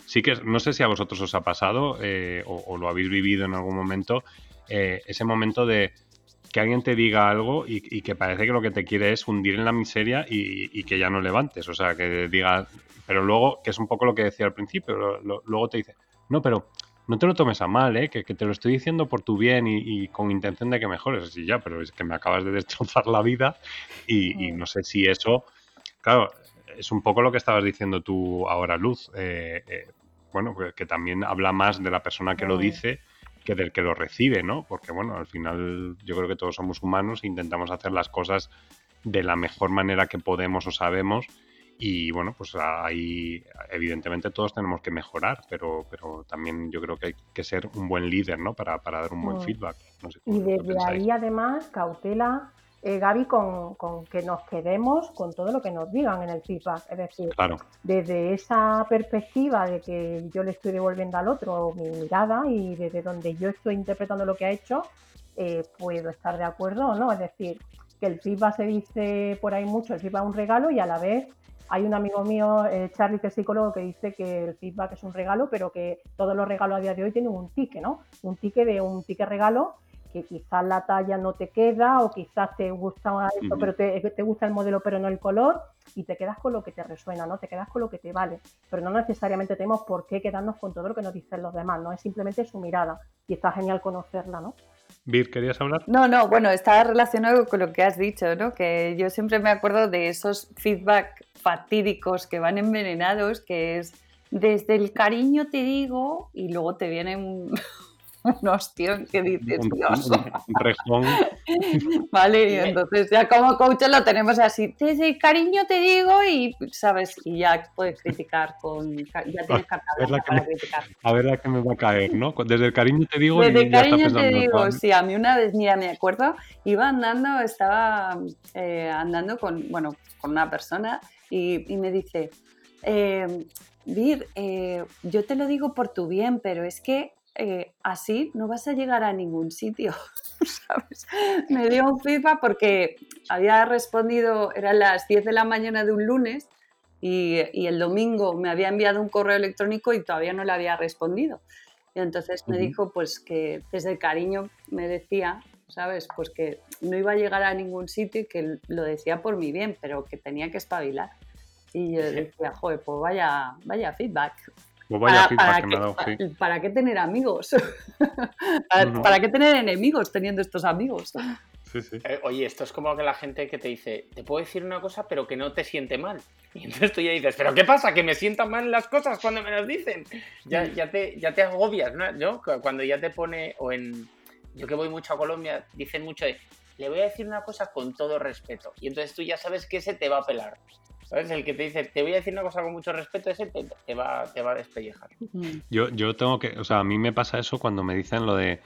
[SPEAKER 1] sí que, no sé si a vosotros os ha pasado eh, o, lo habéis vivido en algún momento, ese momento de que alguien te diga algo y, que parece que lo que te quiere es hundir en la miseria y, que ya no levantes. O sea, que diga, pero luego, que es un poco lo que decía al principio, luego te dice, no, pero no te lo tomes a mal, ¿eh? que, te lo estoy diciendo por tu bien y, con intención de que mejores. Así ya, pero es que me acabas de destrozar la vida y, no sé si eso, claro, es un poco lo que estabas diciendo tú ahora, Luz. Eh, eh, bueno, que también habla más de la persona que lo dice que del que lo recibe, ¿no? Porque bueno, al final yo creo que todos somos humanos e intentamos hacer las cosas de la mejor manera que podemos o sabemos y bueno, pues ahí evidentemente todos tenemos que mejorar, pero, pero también yo creo que hay que ser un buen líder, ¿no? Para, para dar un buen mm. feedback.
[SPEAKER 5] y desde ahí además cautela eh, Gaby, con, que nos quedemos con todo lo que nos digan en el feedback. Es decir, desde esa perspectiva de que yo le estoy devolviendo al otro mi mirada y desde donde yo estoy interpretando lo que ha hecho, eh, puedo estar de acuerdo o no. Es decir, que el feedback se dice por ahí mucho, el feedback es un regalo y a la vez hay un amigo mío, eh, Charlie, que es psicólogo, que dice que el feedback es un regalo, pero que todos los regalos a día de hoy tienen un ticket, ¿no? Un ticket de un ticket regalo que quizás la talla no te queda o quizás te gusta esto, pero te, te, gusta el modelo pero no el color y te quedas con lo que te resuena, ¿no? Te quedas con lo que te vale, pero no necesariamente tenemos por qué quedarnos con todo lo que nos dicen los demás, ¿no? Es simplemente su mirada y está genial conocerla, ¿no?
[SPEAKER 1] Vir, ¿querías hablar?
[SPEAKER 6] No, no, bueno, está relacionado con lo que has dicho, ¿no? Que yo siempre me acuerdo de esos feedback fatídicos que van envenenados, que es desde el cariño te digo y luego te viene un un ostión que dices, Dios. Vale, y entonces ya como coach lo tenemos así, desde el cariño te digo y, ¿sabes? Y ya puedes criticar con... Ya tienes carta
[SPEAKER 1] la que
[SPEAKER 6] para
[SPEAKER 1] me-
[SPEAKER 6] criticar.
[SPEAKER 1] A ver a qué me va a caer, ¿no? Desde el cariño te digo
[SPEAKER 6] Desde
[SPEAKER 1] y ya está
[SPEAKER 6] cariño te digo, sí, a mí una vez, mira, me acuerdo, iba andando, estaba eh, andando con, bueno, con una persona y, y me dice, eh, Vir, eh, yo te lo digo por tu bien, pero es que eh, así no vas a llegar a ningún sitio, ¿sabes? Me dio un feedback porque había respondido, eran las 10 de la mañana de un lunes y, y el domingo me había enviado un correo electrónico y todavía no le había respondido. Y entonces me dijo pues que desde el cariño me decía, ¿sabes? Pues que no iba a llegar a ningún sitio y que lo decía por mi bien, pero que tenía que espabilar. Y yo decía, joder, pues vaya, vaya feedback.
[SPEAKER 1] Pues vaya
[SPEAKER 6] Para-
[SPEAKER 1] feedback
[SPEAKER 6] para
[SPEAKER 1] que me
[SPEAKER 6] qué-
[SPEAKER 1] ha dado, sí.
[SPEAKER 6] pa- ¿Para qué tener amigos? ¿Para,
[SPEAKER 1] No.
[SPEAKER 6] para qué tener enemigos teniendo estos amigos?
[SPEAKER 1] Sí, sí.
[SPEAKER 4] Eh, oye, esto es como que la gente que te dice, te puedo decir una cosa, pero que no te siente mal. Y entonces tú ya dices, ¿pero qué pasa? Que me sientan mal las cosas cuando me las dicen. Ya, ya, te, ya te agobias, ¿no? Yo, cu- cuando ya te pone, o en. Yo que voy mucho a Colombia, dicen mucho de, le voy a decir una cosa con todo respeto. Y entonces tú ya sabes que ese te va a pelar. ¿Sabes? El que te dice, te voy a decir una cosa con mucho respeto, ese te, te va, te va a despellejar.
[SPEAKER 6] Mm.
[SPEAKER 1] Yo, yo tengo que, o sea, a mí me pasa eso cuando me dicen lo de,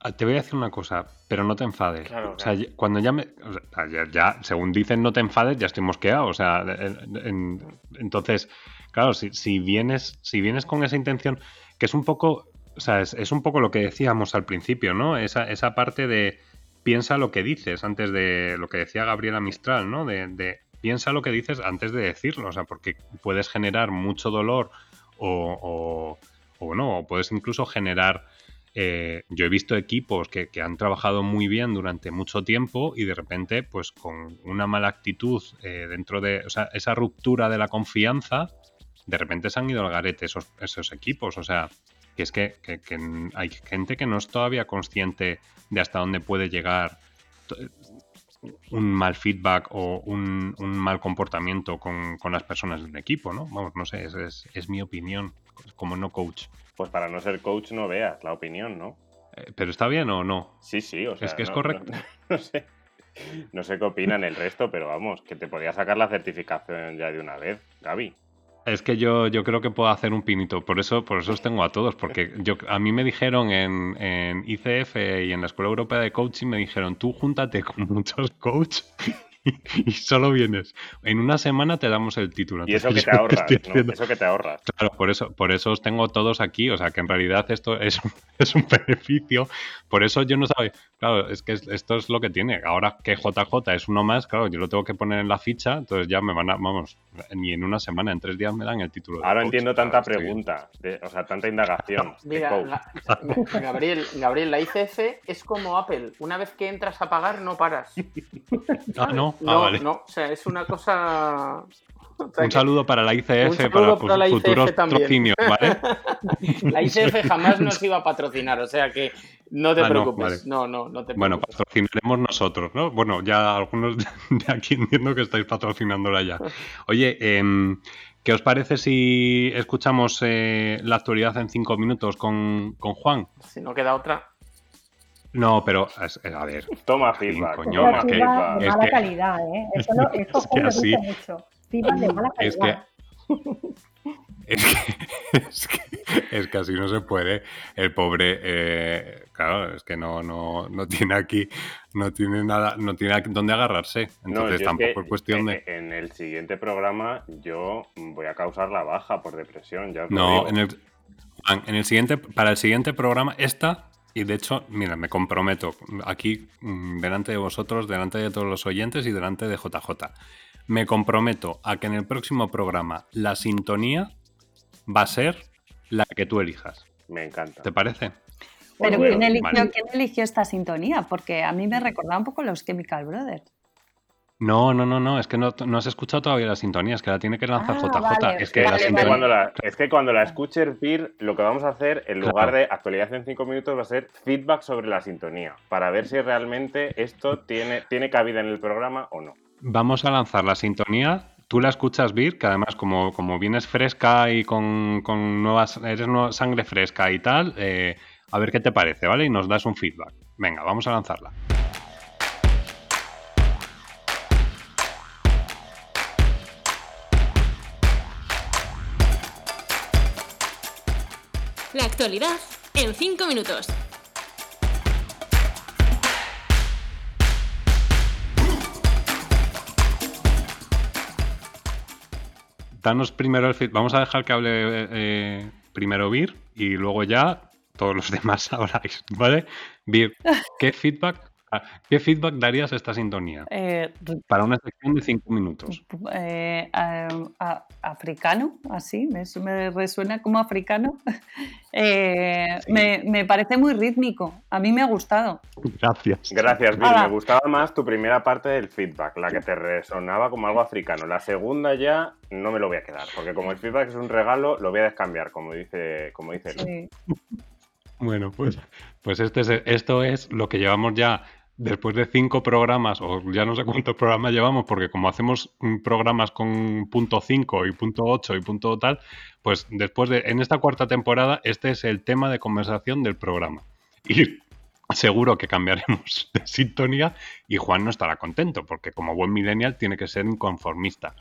[SPEAKER 1] "Ah, te voy a decir una cosa, pero no te enfades.
[SPEAKER 4] Claro,
[SPEAKER 1] o sea,
[SPEAKER 4] claro.
[SPEAKER 1] cuando ya me, o sea, ya, ya, según dicen no te enfades, ya estoy mosqueado. O sea, en- en- entonces, claro, si, si vienes, si vienes con esa intención, que es un poco, o sea, es, es un poco lo que decíamos al principio, ¿no? Esa, esa parte de piensa lo que dices antes de lo que decía Gabriela Mistral, ¿no? De, de piensa lo que dices antes de decirlo, o sea, porque puedes generar mucho dolor o, o, no, o puedes incluso generar... eh, yo he visto equipos que, que han trabajado muy bien durante mucho tiempo y de repente, pues con una mala actitud eh, dentro de, o sea, esa ruptura de la confianza, de repente se han ido al garete esos, esos equipos. O sea, que es que, que- que hay gente que no es todavía consciente de hasta dónde puede llegar un mal feedback o un, un mal comportamiento con, con las personas del equipo, ¿no? Vamos, no sé, es, es- es mi opinión como no coach.
[SPEAKER 3] Pues para no ser coach no veas la opinión, ¿no?
[SPEAKER 1] Eh, ¿Pero está bien o no?
[SPEAKER 3] Sí, sí, o sea.
[SPEAKER 1] Es que es correcto.
[SPEAKER 3] No, no sé. No sé qué opinan el resto, pero vamos, que te podía sacar la certificación ya de una vez, Gaby.
[SPEAKER 1] Es que yo, yo creo que puedo hacer un pinito, por eso, por eso os tengo a todos, porque yo, a mí me dijeron en, en ICF y en la Escuela Europea de Coaching, me dijeron, tú júntate con muchos coaches y, solo vienes. En una semana te damos el título.
[SPEAKER 3] Y eso que te ahorras, ¿no? Eso que te ahorras.
[SPEAKER 1] Claro, por eso, por eso os tengo todos aquí, o sea que en realidad esto es, es un beneficio, por eso yo no sabía, claro, es que es- esto es lo que tiene, ahora que JJ es uno más, claro, yo lo tengo que poner en la ficha, entonces ya me van a, vamos, ni en una semana, en tres días me dan el título. de
[SPEAKER 3] Ahora
[SPEAKER 1] coach,
[SPEAKER 3] entiendo tanta pregunta, de- o sea, tanta indagación. de
[SPEAKER 4] Mira, Gabriel, Gabriel, la ICF es como Apple. Una vez que entras a pagar, no paras.
[SPEAKER 1] Ah, no, ah,
[SPEAKER 4] No,
[SPEAKER 1] vale.
[SPEAKER 4] no, o sea, es una cosa. o sea,
[SPEAKER 1] Un
[SPEAKER 4] que
[SPEAKER 1] saludo para la ICF, para,
[SPEAKER 4] para la ICF
[SPEAKER 1] futuros
[SPEAKER 4] también.
[SPEAKER 1] patrocinios, ¿vale?
[SPEAKER 4] La ICF jamás nos iba a patrocinar, o sea que no te
[SPEAKER 1] Ah, no,
[SPEAKER 4] preocupes.
[SPEAKER 1] vale.
[SPEAKER 4] No, no, no te
[SPEAKER 1] Bueno, patrocinaremos nosotros, ¿no? Bueno, ya algunos de aquí entiendo que estáis patrocinándola ya. Oye, em, ¿qué os parece si escuchamos eh, la actualidad en cinco minutos con, con Juan?
[SPEAKER 4] Si no queda otra.
[SPEAKER 1] No, pero es- a ver,
[SPEAKER 3] Toma feedback.
[SPEAKER 1] coño,
[SPEAKER 3] toma
[SPEAKER 1] es que-
[SPEAKER 5] feedback
[SPEAKER 1] es
[SPEAKER 5] mala
[SPEAKER 1] que-
[SPEAKER 5] calidad, ¿eh? Eso, no, eso
[SPEAKER 1] Es que así-
[SPEAKER 5] gusta mucho. Feedback de mala
[SPEAKER 1] Es que- es que, es que, es que así no se puede. El pobre, eh, claro, es que no, no, no tiene aquí, no tiene nada, no tiene aquí dónde agarrarse. Entonces tampoco
[SPEAKER 3] que
[SPEAKER 1] es cuestión de.
[SPEAKER 3] en, en el siguiente programa yo voy a causar la baja por depresión. Ya
[SPEAKER 1] No, en el, en el siguiente, para el siguiente programa, esta, y de hecho, mira, me comprometo aquí mm, delante de vosotros, delante de todos los oyentes y delante de JJ. Me comprometo a que en el próximo programa la sintonía va a ser la que tú elijas.
[SPEAKER 3] Me encanta.
[SPEAKER 1] ¿Te parece?
[SPEAKER 6] Pero ¿quién, eligió,
[SPEAKER 1] vale.
[SPEAKER 6] quién eligió esta sintonía? Porque a mí me recordaba un poco los Chemical Brothers.
[SPEAKER 1] No, no, no, no, es que no, no has escuchado todavía la sintonía, es que la tiene que lanzar
[SPEAKER 6] Ah,
[SPEAKER 1] JJ.
[SPEAKER 6] vale,
[SPEAKER 1] es que la sintonía-
[SPEAKER 3] cuando la, es que cuando la escuches, Pir, lo que vamos a hacer, en
[SPEAKER 1] Claro.
[SPEAKER 3] lugar de actualidad en cinco minutos, va a ser feedback sobre la sintonía, para ver si realmente esto tiene, tiene cabida en el programa o no.
[SPEAKER 1] Vamos a lanzar la sintonía. Tú la escuchas, Vir, que además como, como vienes fresca y con, con nuevas, eres nueva sangre fresca y tal, eh, a ver qué te parece, ¿vale? Y nos das un feedback. Venga, vamos a lanzarla.
[SPEAKER 2] La actualidad en 5 minutos.
[SPEAKER 1] Danos primero el feedback. Vamos a dejar que hable eh, primero Vir y luego ya todos los demás habláis, ¿vale? Vir, ¿qué feedback, ¿qué feedback darías a esta sintonía?
[SPEAKER 6] Eh,
[SPEAKER 1] Para una sección de cinco minutos.
[SPEAKER 6] eh, a- a- africano, así, me, su- me resuena como africano. Eh,
[SPEAKER 1] Sí.
[SPEAKER 6] me, me parece muy rítmico, a mí me ha gustado.
[SPEAKER 1] Gracias.
[SPEAKER 3] Gracias, Bill.
[SPEAKER 6] Ahora-
[SPEAKER 3] Me gustaba más tu primera parte del feedback, la que te resonaba como algo africano. La segunda ya no me lo voy a quedar, porque como el feedback es un regalo, lo voy a descambiar, como dice, como dice.
[SPEAKER 6] Sí.
[SPEAKER 1] Bueno, pues, pues este es, esto es lo que llevamos ya después de cinco programas, o ya no sé cuántos programas llevamos, porque como hacemos mm, programas con punto 5 y punto 8 y punto tal, pues después de, en esta cuarta temporada, este es el tema de conversación del programa. Y seguro que cambiaremos de sintonía y Juan no estará contento, porque como buen millennial tiene que ser inconformista.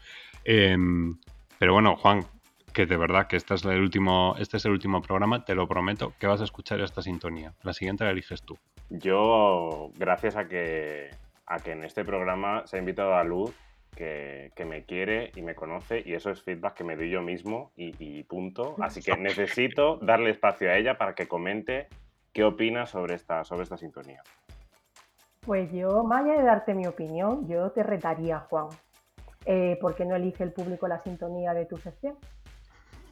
[SPEAKER 1] Em, pero bueno, Juan, que de verdad que este es el último, este es el último programa, te lo prometo, que vas a escuchar esta sintonía. La siguiente la eliges tú.
[SPEAKER 3] Yo, gracias a que, a que en este programa se ha invitado a Luz, que, que me quiere y me conoce, y eso es feedback que me doy yo mismo y, y punto. Así que necesito darle espacio a ella para que comente qué opina sobre esta, sobre esta sintonía.
[SPEAKER 5] Pues yo, más allá de darte mi opinión, yo te retaría, Juan. Eh, ¿Por qué no elige el público la sintonía de tu sección?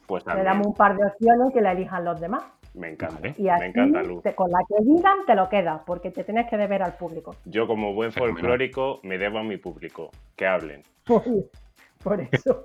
[SPEAKER 3] Pues
[SPEAKER 5] Le
[SPEAKER 3] también
[SPEAKER 5] damos un par de opciones que la elijan los demás.
[SPEAKER 3] Me encanta,
[SPEAKER 1] Vale.
[SPEAKER 5] Y
[SPEAKER 3] me
[SPEAKER 5] así,
[SPEAKER 3] encanta Luz.
[SPEAKER 5] te- con la que digan, te lo quedas, porque te tienes que deber al público.
[SPEAKER 3] Yo como buen folclórico me debo a mi público, que hablen.
[SPEAKER 5] Por, por eso.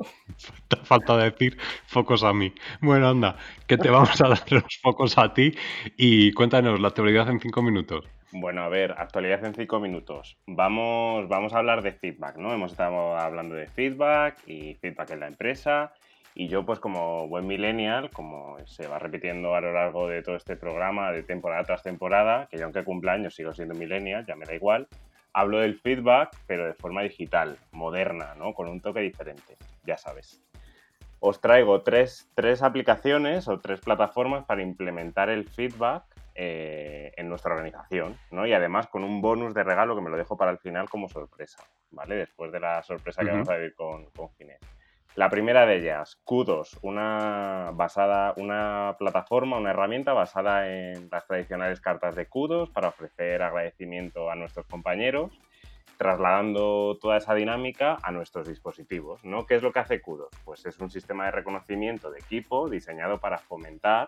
[SPEAKER 1] Te falta decir focos a mí. Bueno, anda, que te vamos a dar los focos a ti y cuéntanos la actualidad en cinco minutos.
[SPEAKER 3] Bueno, a ver, actualidad en cinco minutos. Vamos, vamos a hablar de feedback, ¿no? Hemos estado hablando de feedback y feedback en la empresa. Y yo, pues como buen millennial, como se va repitiendo a lo largo de todo este programa, de temporada tras temporada, que yo aunque cumpla años sigo siendo millennial, ya me da igual, hablo del feedback, pero de forma digital, moderna, ¿no? Con un toque diferente, ya sabes. Os traigo tres, tres aplicaciones o tres plataformas para implementar el feedback eh, en nuestra organización, ¿no? Y además con un bonus de regalo que me lo dejo para el final como sorpresa, ¿vale? Después de la sorpresa que
[SPEAKER 1] Ujú.
[SPEAKER 3] vamos a vivir con, con Ginés. La primera de ellas, Kudos, una basada, una plataforma, una herramienta basada en las tradicionales cartas de Kudos para ofrecer agradecimiento a nuestros compañeros, trasladando toda esa dinámica a nuestros dispositivos, ¿no? ¿Qué es lo que hace Kudos? Pues es un sistema de reconocimiento de equipo diseñado para fomentar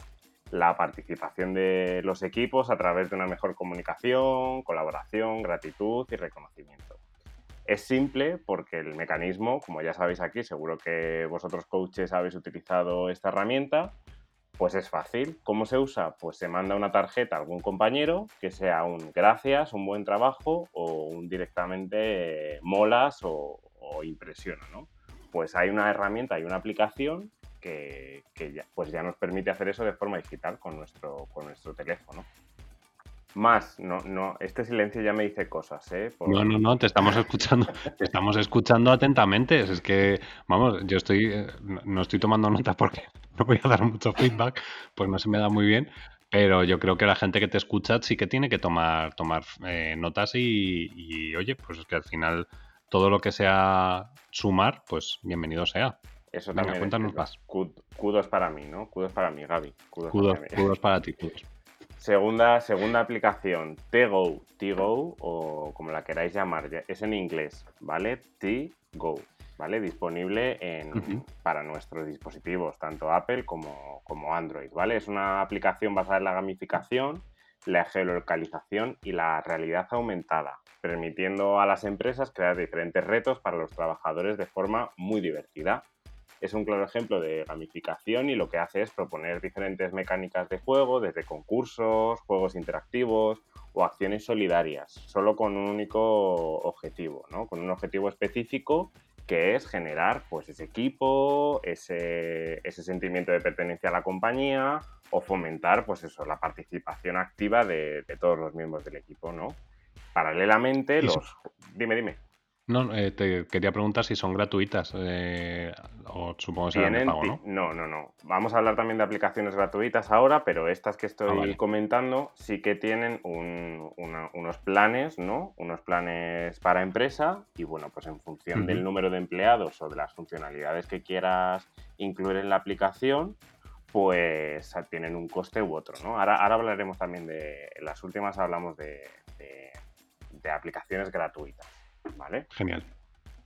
[SPEAKER 3] la participación de los equipos a través de una mejor comunicación, colaboración, gratitud y reconocimiento. Es simple porque el mecanismo, como ya sabéis aquí, seguro que vosotros coaches habéis utilizado esta herramienta, pues es fácil. ¿Cómo se usa? Pues se manda una tarjeta a algún compañero que sea un gracias, un buen trabajo o un directamente eh, molas o, o impresiona, ¿no? Pues hay una herramienta, hay una aplicación que, ya, pues ya nos permite hacer eso de forma digital con nuestro, con nuestro teléfono. Más, no, no, este silencio ya me dice cosas, ¿eh? Por-
[SPEAKER 1] No, no, no, te estamos escuchando, te estamos escuchando atentamente. Es que, vamos, yo estoy, eh, no estoy tomando nota porque no voy a dar mucho feedback, pues no se me da muy bien. Pero yo creo que la gente que te escucha sí que tiene que tomar, tomar eh, notas y, y, oye, pues es que al final todo lo que sea sumar, pues bienvenido sea.
[SPEAKER 3] Eso
[SPEAKER 1] Venga,
[SPEAKER 3] también es
[SPEAKER 1] cuéntanos más.
[SPEAKER 3] Para mí, ¿no? Kudos para mí, Gaby. Kudos
[SPEAKER 1] Kudos,
[SPEAKER 3] para mí.
[SPEAKER 1] para ti.
[SPEAKER 3] Segunda, segunda aplicación, T-Go, T-Go o como la queráis llamar, es en inglés, ¿vale? T-Go, ¿vale? Disponible en, para nuestros dispositivos, tanto Apple como, como Android, ¿vale? Es una aplicación basada en la gamificación, la geolocalización y la realidad aumentada, permitiendo a las empresas crear diferentes retos para los trabajadores de forma muy divertida es un claro ejemplo de gamificación y lo que hace es proponer diferentes mecánicas de juego, desde concursos, juegos interactivos o acciones solidarias, solo con un único objetivo, ¿no? Con un objetivo específico que es generar pues ese equipo, ese, ese sentimiento de pertenencia a la compañía o fomentar, pues eso, la participación activa de, de todos los miembros del equipo, ¿no? Paralelamente, los... Dime, dime.
[SPEAKER 1] No, eh, te quería preguntar si son gratuitas eh, o supongo que serán de
[SPEAKER 3] Tienen
[SPEAKER 1] pago, ¿no?
[SPEAKER 3] no, no, no. Vamos a hablar también de aplicaciones gratuitas ahora, pero estas que estoy
[SPEAKER 1] Ah, vale.
[SPEAKER 3] comentando sí que tienen un- una- unos planes, ¿no? Unos planes para empresa y bueno, pues en función del número de empleados o de las funcionalidades que quieras incluir en la aplicación, pues tienen un coste u otro, ¿no? Ahora, ahora hablaremos también de, en las últimas hablamos de, de- de aplicaciones gratuitas, ¿vale?
[SPEAKER 1] Genial.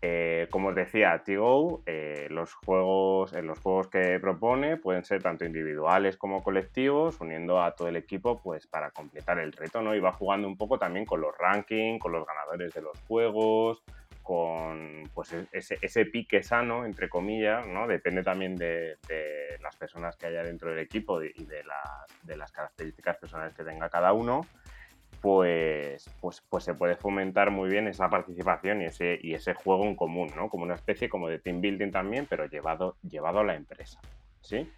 [SPEAKER 3] Eh, como os decía, TiGo, eh, los juegos, en los juegos que propone pueden ser tanto individuales como colectivos, uniendo a todo el equipo pues para completar el reto, ¿no? Y va jugando un poco también con los rankings, con los ganadores de los juegos, con pues e- ese, ese pique sano, entre comillas, ¿no? Depende también de, de las personas que haya dentro del equipo y de las, de las características personales que tenga cada uno pues, pues, pues se puede fomentar muy bien esa participación y ese, y ese juego en común, ¿no? Como una especie como de team building también, pero llevado, llevado a la empresa, ¿sí?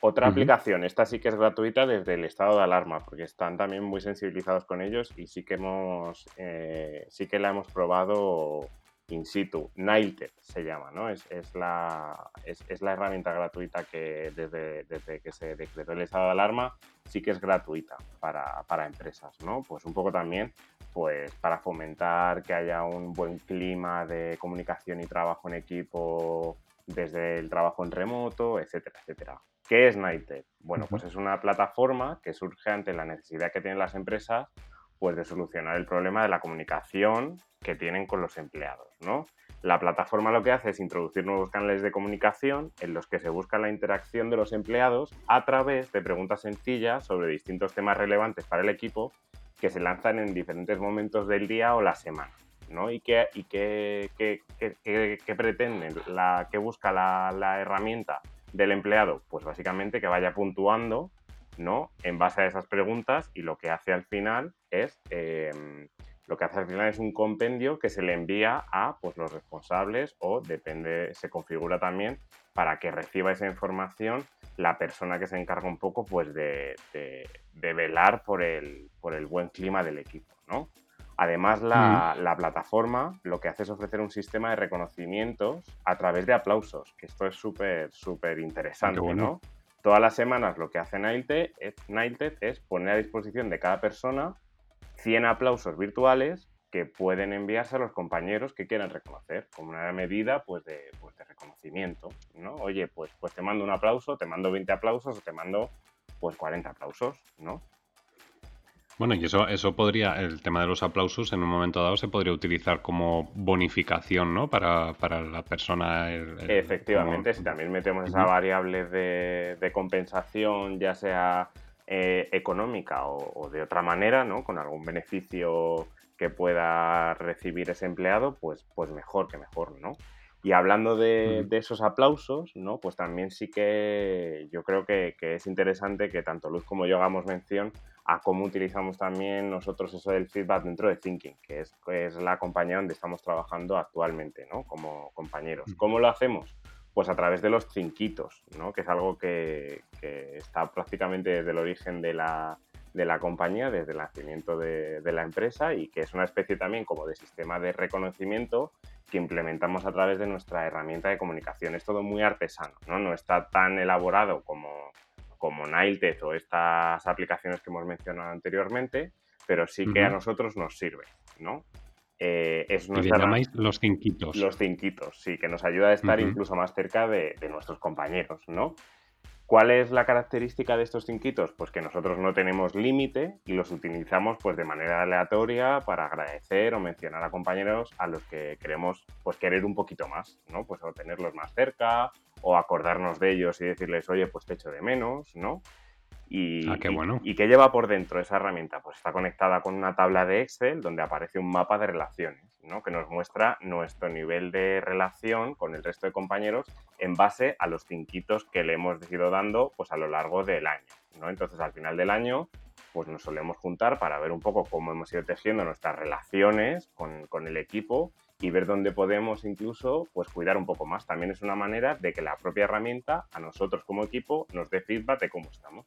[SPEAKER 3] Otra aplicación, esta sí que es gratuita desde el estado de alarma, porque están también muy sensibilizados con ellos y sí que hemos, eh, sí que la hemos probado in situ. Nailted se llama, ¿no? Es, es la, es, es la herramienta gratuita que desde, desde que se decretó el estado de alarma sí que es gratuita para, para empresas, ¿no? Pues un poco también pues para fomentar que haya un buen clima de comunicación y trabajo en equipo desde el trabajo en remoto, etcétera, etcétera. ¿Qué es Nighted? Bueno, pues es una plataforma que surge ante la necesidad que tienen las empresas pues de solucionar el problema de la comunicación que tienen con los empleados, ¿no? La plataforma lo que hace es introducir nuevos canales de comunicación en los que se busca la interacción de los empleados a través de preguntas sencillas sobre distintos temas relevantes para el equipo que se lanzan en diferentes momentos del día o la semana. ¿no? ¿Y qué, y qué, qué- qué- qué- qué pretende? La, ¿Qué busca la, la herramienta del empleado? Pues básicamente que vaya puntuando ¿no? en base a esas preguntas y lo que hace al final es eh, lo que hace al final es un compendio que se le envía a pues, los responsables o depende, se configura también para que reciba esa información la persona que se encarga un poco pues de, de- de velar por el, por el buen clima del equipo, ¿no? Además, la, la plataforma lo que hace es ofrecer un sistema de reconocimientos a través de aplausos, que esto es súper, súper interesante,
[SPEAKER 1] bueno.
[SPEAKER 3] ¿no? Todas las semanas lo que hace Nailted es, es poner a disposición de cada persona 100 aplausos virtuales que pueden enviarse a los compañeros que quieran reconocer, como una medida pues de, pues reconocimiento, ¿no? Oye, pues, pues te mando un aplauso, te mando 20 aplausos o te mando pues 40 aplausos, ¿no?
[SPEAKER 1] Bueno, y eso, eso podría, el tema de los aplausos en un momento dado se podría utilizar como bonificación, ¿no? Para, para la persona. el- el-
[SPEAKER 3] Efectivamente,
[SPEAKER 1] como-
[SPEAKER 3] si también metemos esa variable de, de compensación, ya sea eh, económica o, o de otra manera, ¿no? Con algún beneficio que pueda recibir ese empleado, pues, pues mejor que mejor, ¿no? Y hablando de, esos aplausos, ¿no? Pues también sí que yo creo que, que es interesante que tanto Luz como yo hagamos mención a cómo utilizamos también nosotros eso del feedback dentro de Thinking, que es, que es la compañía donde estamos trabajando actualmente, ¿no? Como compañeros. ¿Cómo lo hacemos? Pues a través de los cinquitos, ¿no? Que es algo que, que está prácticamente desde el origen de la, de la compañía, desde el nacimiento de, de la empresa y que es una especie también como de sistema de reconocimiento que implementamos a través de nuestra herramienta de comunicación. Es todo muy artesano, ¿no? No está tan elaborado como, como Nailted o estas aplicaciones que hemos mencionado anteriormente, pero sí que a
[SPEAKER 1] Ujú.
[SPEAKER 3] nosotros nos sirve, ¿no? Eh, es nuestra
[SPEAKER 1] llamáis los cinquitos.
[SPEAKER 3] los cinquitos, sí, que nos ayuda a estar
[SPEAKER 1] Ujú.
[SPEAKER 3] incluso más cerca de, de nuestros compañeros, ¿no? ¿Cuál es la característica de estos cinquitos? Pues que nosotros no tenemos límite y los utilizamos pues de manera aleatoria para agradecer o mencionar a compañeros a los que queremos pues querer un poquito más, ¿no? Pues o tenerlos más cerca o acordarnos de ellos y decirles, oye, pues te echo de menos, ¿no? Y,
[SPEAKER 1] Ah, qué
[SPEAKER 3] y-
[SPEAKER 1] bueno.
[SPEAKER 3] ¿Y qué lleva por dentro esa herramienta? Pues está conectada con una tabla de Excel donde aparece un mapa de relaciones, ¿no? Que nos muestra nuestro nivel de relación con el resto de compañeros en base a los cinquitos que le hemos ido dando pues a lo largo del año, ¿no? Entonces al final del año pues nos solemos juntar para ver un poco cómo hemos ido tejiendo nuestras relaciones con, con el equipo y ver dónde podemos incluso pues cuidar un poco más. También es una manera de que la propia herramienta a nosotros como equipo nos dé feedback de cómo estamos.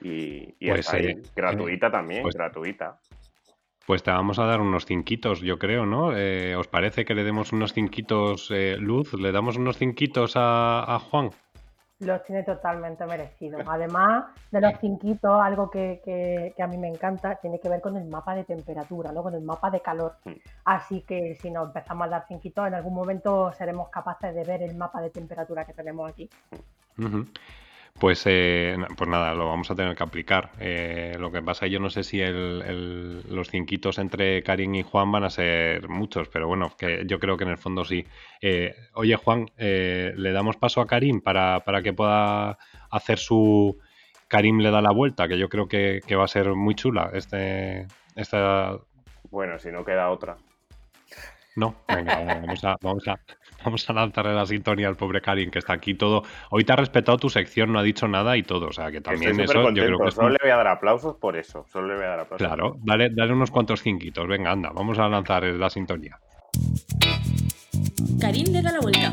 [SPEAKER 3] Y, y
[SPEAKER 1] Pues,
[SPEAKER 3] ahí.
[SPEAKER 1] eh,
[SPEAKER 3] gratuita también,
[SPEAKER 1] pues-
[SPEAKER 3] gratuita.
[SPEAKER 1] Pues te vamos a dar unos cinquitos, yo creo, ¿no? Eh, ¿Os parece que le demos unos cinquitos, eh, Luz? ¿Le damos unos cinquitos a, a Juan?
[SPEAKER 5] Los tiene totalmente merecidos. Además de los cinquitos, algo que, que- que a mí me encanta tiene que ver con el mapa de temperatura, ¿no? Con el mapa de calor. Así que si nos empezamos a dar cinquitos, en algún momento seremos capaces de ver el mapa de temperatura que tenemos aquí.
[SPEAKER 1] Pues, eh, pues nada, lo vamos a tener que aplicar. Eh, lo que pasa, yo no sé si el- los cinquitos entre Karim y Juan van a ser muchos, pero bueno, que yo creo que en el fondo sí. Eh, oye, Juan, eh, ¿le damos paso a Karim para, para que pueda hacer su... Karim le da la vuelta, que yo creo que, que va a ser muy chula este, esta...
[SPEAKER 3] Bueno, si no queda otra.
[SPEAKER 1] No, venga, vamos a, vamos a, vamos a lanzarle la sintonía al pobre Karim, que está aquí todo... Hoy te ha respetado tu sección, no ha dicho nada y todo, o sea, que también
[SPEAKER 3] Estoy
[SPEAKER 1] eso
[SPEAKER 3] súper
[SPEAKER 1] yo creo
[SPEAKER 3] contento.
[SPEAKER 1] que es
[SPEAKER 3] Solo le voy a dar aplausos por eso. Solo le voy a dar aplausos.
[SPEAKER 1] Claro, dale, dale unos cuantos cinquitos. Venga, anda, vamos a lanzar la sintonía.
[SPEAKER 2] Karim le da la vuelta.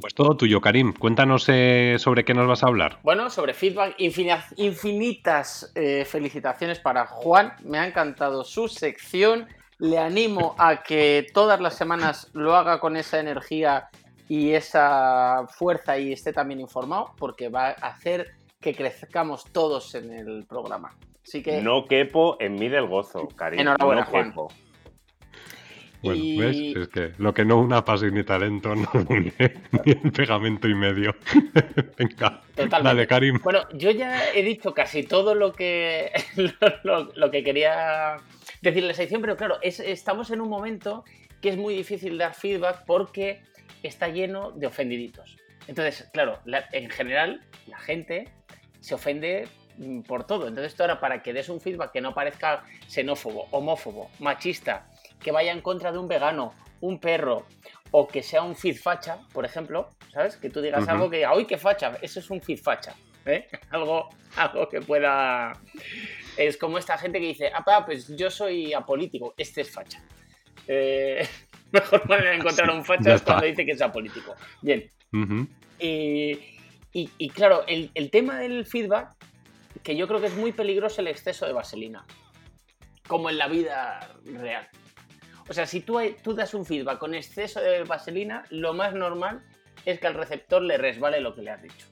[SPEAKER 1] Pues todo tuyo, Karim. Cuéntanos eh, sobre qué nos vas a hablar.
[SPEAKER 4] Bueno, sobre feedback, infina- infinitas eh, felicitaciones para Juan. Me ha encantado su sección. Le animo a que todas las semanas lo haga con esa energía y esa fuerza y esté también informado, porque va a hacer que crezcamos todos en el programa. Así que
[SPEAKER 3] No quepo en mí del gozo, cariño.
[SPEAKER 4] Enhorabuena,
[SPEAKER 3] no
[SPEAKER 4] Juan.
[SPEAKER 3] quepo.
[SPEAKER 1] Bueno,
[SPEAKER 4] Y-
[SPEAKER 1] ¿ves? Es que lo que no una pasión ni talento no une ni el pegamento y medio. Venga,
[SPEAKER 4] Totalmente.
[SPEAKER 1] dale, Karim.
[SPEAKER 4] Bueno, yo ya he dicho casi todo lo que, lo, lo que quería decir en la sección, pero claro, es- estamos en un momento que es muy difícil dar feedback porque está lleno de ofendiditos. Entonces, claro, la- en general la gente se ofende mm, por todo. Entonces, esto ahora para que des un feedback que no parezca xenófobo, homófobo, machista, que vaya en contra de un vegano, un perro, o que sea un feed facha, por ejemplo, ¿sabes? Que tú digas algo que diga, ¡ay, qué facha! Eso es un feed facha. ¿eh? Algo, algo que pueda. Es como esta gente que dice, ah, pues yo soy apolítico, este es facha. Eh, mejor manera de encontrar un facha es cuando dice que es apolítico. Bien. Y, y- y claro, el, el tema del feedback, que yo creo que es muy peligroso el exceso de vaselina, como en la vida real. O sea, si tú, hay- tú das un feedback con exceso de vaselina, lo más normal es que al receptor le resbale lo que le has dicho.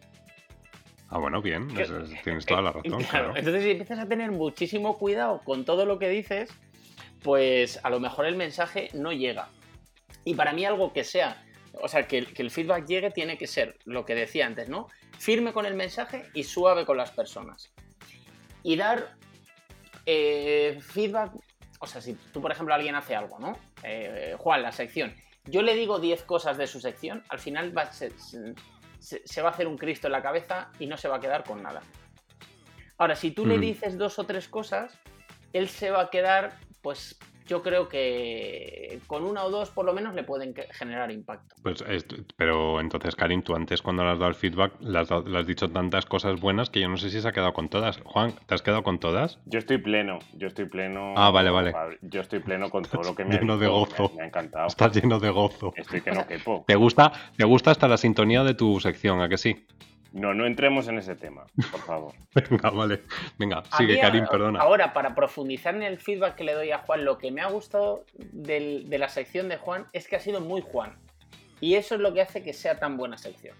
[SPEAKER 1] Ah, bueno, bien.
[SPEAKER 4] Que-
[SPEAKER 1] eso es- tienes toda la
[SPEAKER 4] Eh,
[SPEAKER 1] razón.
[SPEAKER 4] claro,
[SPEAKER 1] claro.
[SPEAKER 4] Entonces, si empiezas a tener muchísimo cuidado con todo lo que dices, pues a lo mejor el mensaje no llega. Y para mí algo que sea, o sea, que, el- que el feedback llegue tiene que ser lo que decía antes, ¿no? Firme con el mensaje y suave con las personas. Y dar eh, feedback, o sea, si tú, por ejemplo, alguien hace algo, ¿no? Eh, Juan, la sección. Yo le digo 10 cosas de su sección, al final va se va a hacer un Cristo en la cabeza y no se va a quedar con nada. Ahora, si tú le
[SPEAKER 1] Mm.
[SPEAKER 4] dices dos o tres cosas, él se va a quedar, pues yo creo que con una o dos por lo menos le pueden generar impacto.
[SPEAKER 1] Pues, pero entonces, Karim, tú antes cuando le has dado el feedback, le has, dado- le has dicho tantas cosas buenas que yo no sé si se ha quedado con todas. Juan, ¿te has quedado con todas?
[SPEAKER 3] Yo estoy pleno, yo estoy pleno.
[SPEAKER 1] Ah, vale, vale.
[SPEAKER 3] Yo estoy pleno con todo lo que me ha
[SPEAKER 1] Lleno de
[SPEAKER 3] dicho,
[SPEAKER 1] gozo.
[SPEAKER 3] Me, me ha encantado.
[SPEAKER 1] Estás lleno de gozo.
[SPEAKER 3] Estoy que no quepo.
[SPEAKER 1] ¿Te gusta, ¿Te gusta hasta la sintonía de tu sección, a que sí?
[SPEAKER 3] No, no entremos en ese tema, por favor.
[SPEAKER 1] Venga, vale. Venga, sigue, Karim, perdona.
[SPEAKER 4] Ahora, para profundizar en el feedback que le doy a Juan, lo que me ha gustado del- de la sección de Juan es que ha sido muy Juan. Y eso es lo que hace que sea tan buena sección.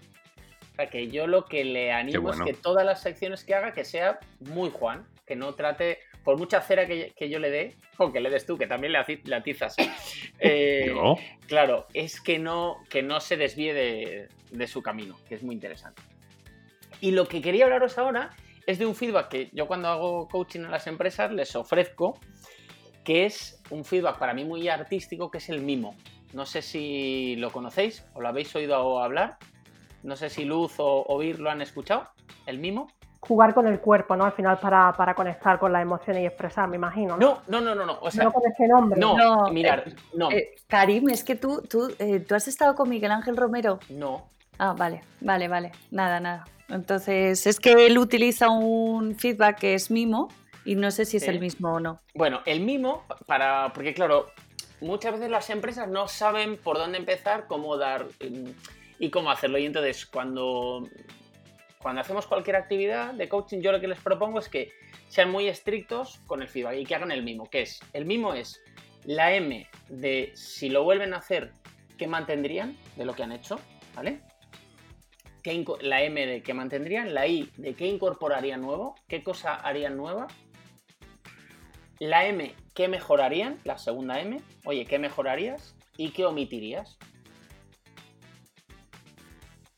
[SPEAKER 4] O sea, que yo lo que le animo
[SPEAKER 1] bueno.
[SPEAKER 4] es que todas las secciones que haga, que sea muy Juan. Que no trate, por mucha cera que, que yo le dé, o que le des tú, que también le, atizas. eh. Claro, es que no, que no se desvíe de, de su camino, que es muy interesante. Y lo que quería hablaros ahora es de un feedback que yo cuando hago coaching a las empresas les ofrezco, que es un feedback para mí muy artístico, que es el mimo. No sé si lo conocéis o lo habéis oído hablar. No sé si Luz o, o Vir lo han escuchado. El mimo.
[SPEAKER 5] Jugar con el cuerpo, ¿no? Al final para, para conectar con las emociones y expresar, me imagino. ¿no?
[SPEAKER 4] No, no, no, no, no. O sea,
[SPEAKER 5] no con ese nombre.
[SPEAKER 4] no,
[SPEAKER 6] No,
[SPEAKER 4] mirar,
[SPEAKER 6] eh,
[SPEAKER 4] no,
[SPEAKER 6] Eh, Karim, es que tú, tú, eh, tú has estado con Miguel Ángel Romero.
[SPEAKER 4] no.
[SPEAKER 6] Ah, vale, vale, vale. Nada, nada. Entonces, es que él utiliza un feedback que es mimo y no sé si es el mismo o no.
[SPEAKER 4] Bueno, el mimo, para. Porque, claro, muchas veces las empresas no saben por dónde empezar, cómo dar. y cómo hacerlo. Y entonces, cuando, cuando hacemos cualquier actividad de coaching, yo lo que les propongo es que sean muy estrictos con el feedback y que hagan el mimo, que es, el mimo es la M de si lo vuelven a hacer, ¿qué mantendrían de lo que han hecho? ¿Vale? La M de qué mantendrían, la I de qué incorporarían nuevo, qué cosa harían nueva, la M, ¿qué mejorarían? La segunda M, oye, ¿qué mejorarías? ¿Y qué omitirías?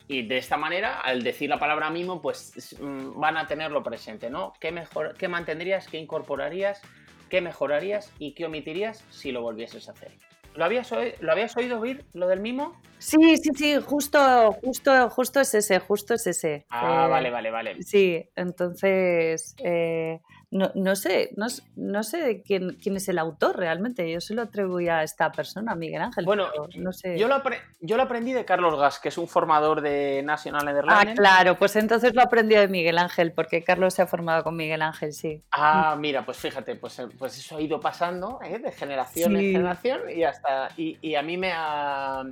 [SPEAKER 4] Y de esta manera, al decir la palabra mimo, pues mm, van a tenerlo presente, ¿no? ¿Qué, mejor, qué mantendrías? ¿Qué incorporarías? ¿Qué mejorarías? ¿Y qué omitirías si lo volvieses a hacer? ¿Lo habías, ¿Lo habías oído oír, lo del mimo?
[SPEAKER 6] Sí, sí, sí, justo, justo, justo es ese, justo es ese.
[SPEAKER 4] Ah, vale, vale, vale.
[SPEAKER 6] Sí, entonces, eh, no, no, sé, no, no sé quién, quién, es el autor realmente. Yo se lo atribuía a esta persona, Miguel Ángel.
[SPEAKER 4] Bueno, no sé. Yo lo, yo lo aprendí de Carlos Gas, que es un formador de National Netherlands.
[SPEAKER 6] Ah, claro, pues entonces lo aprendí de Miguel Ángel, porque Carlos se ha formado con Miguel Ángel, sí.
[SPEAKER 4] Ah, mira, pues fíjate, pues, eh, pues eso ha ido pasando ¿eh? de generación en generación y hasta. Y, y a mí me ha,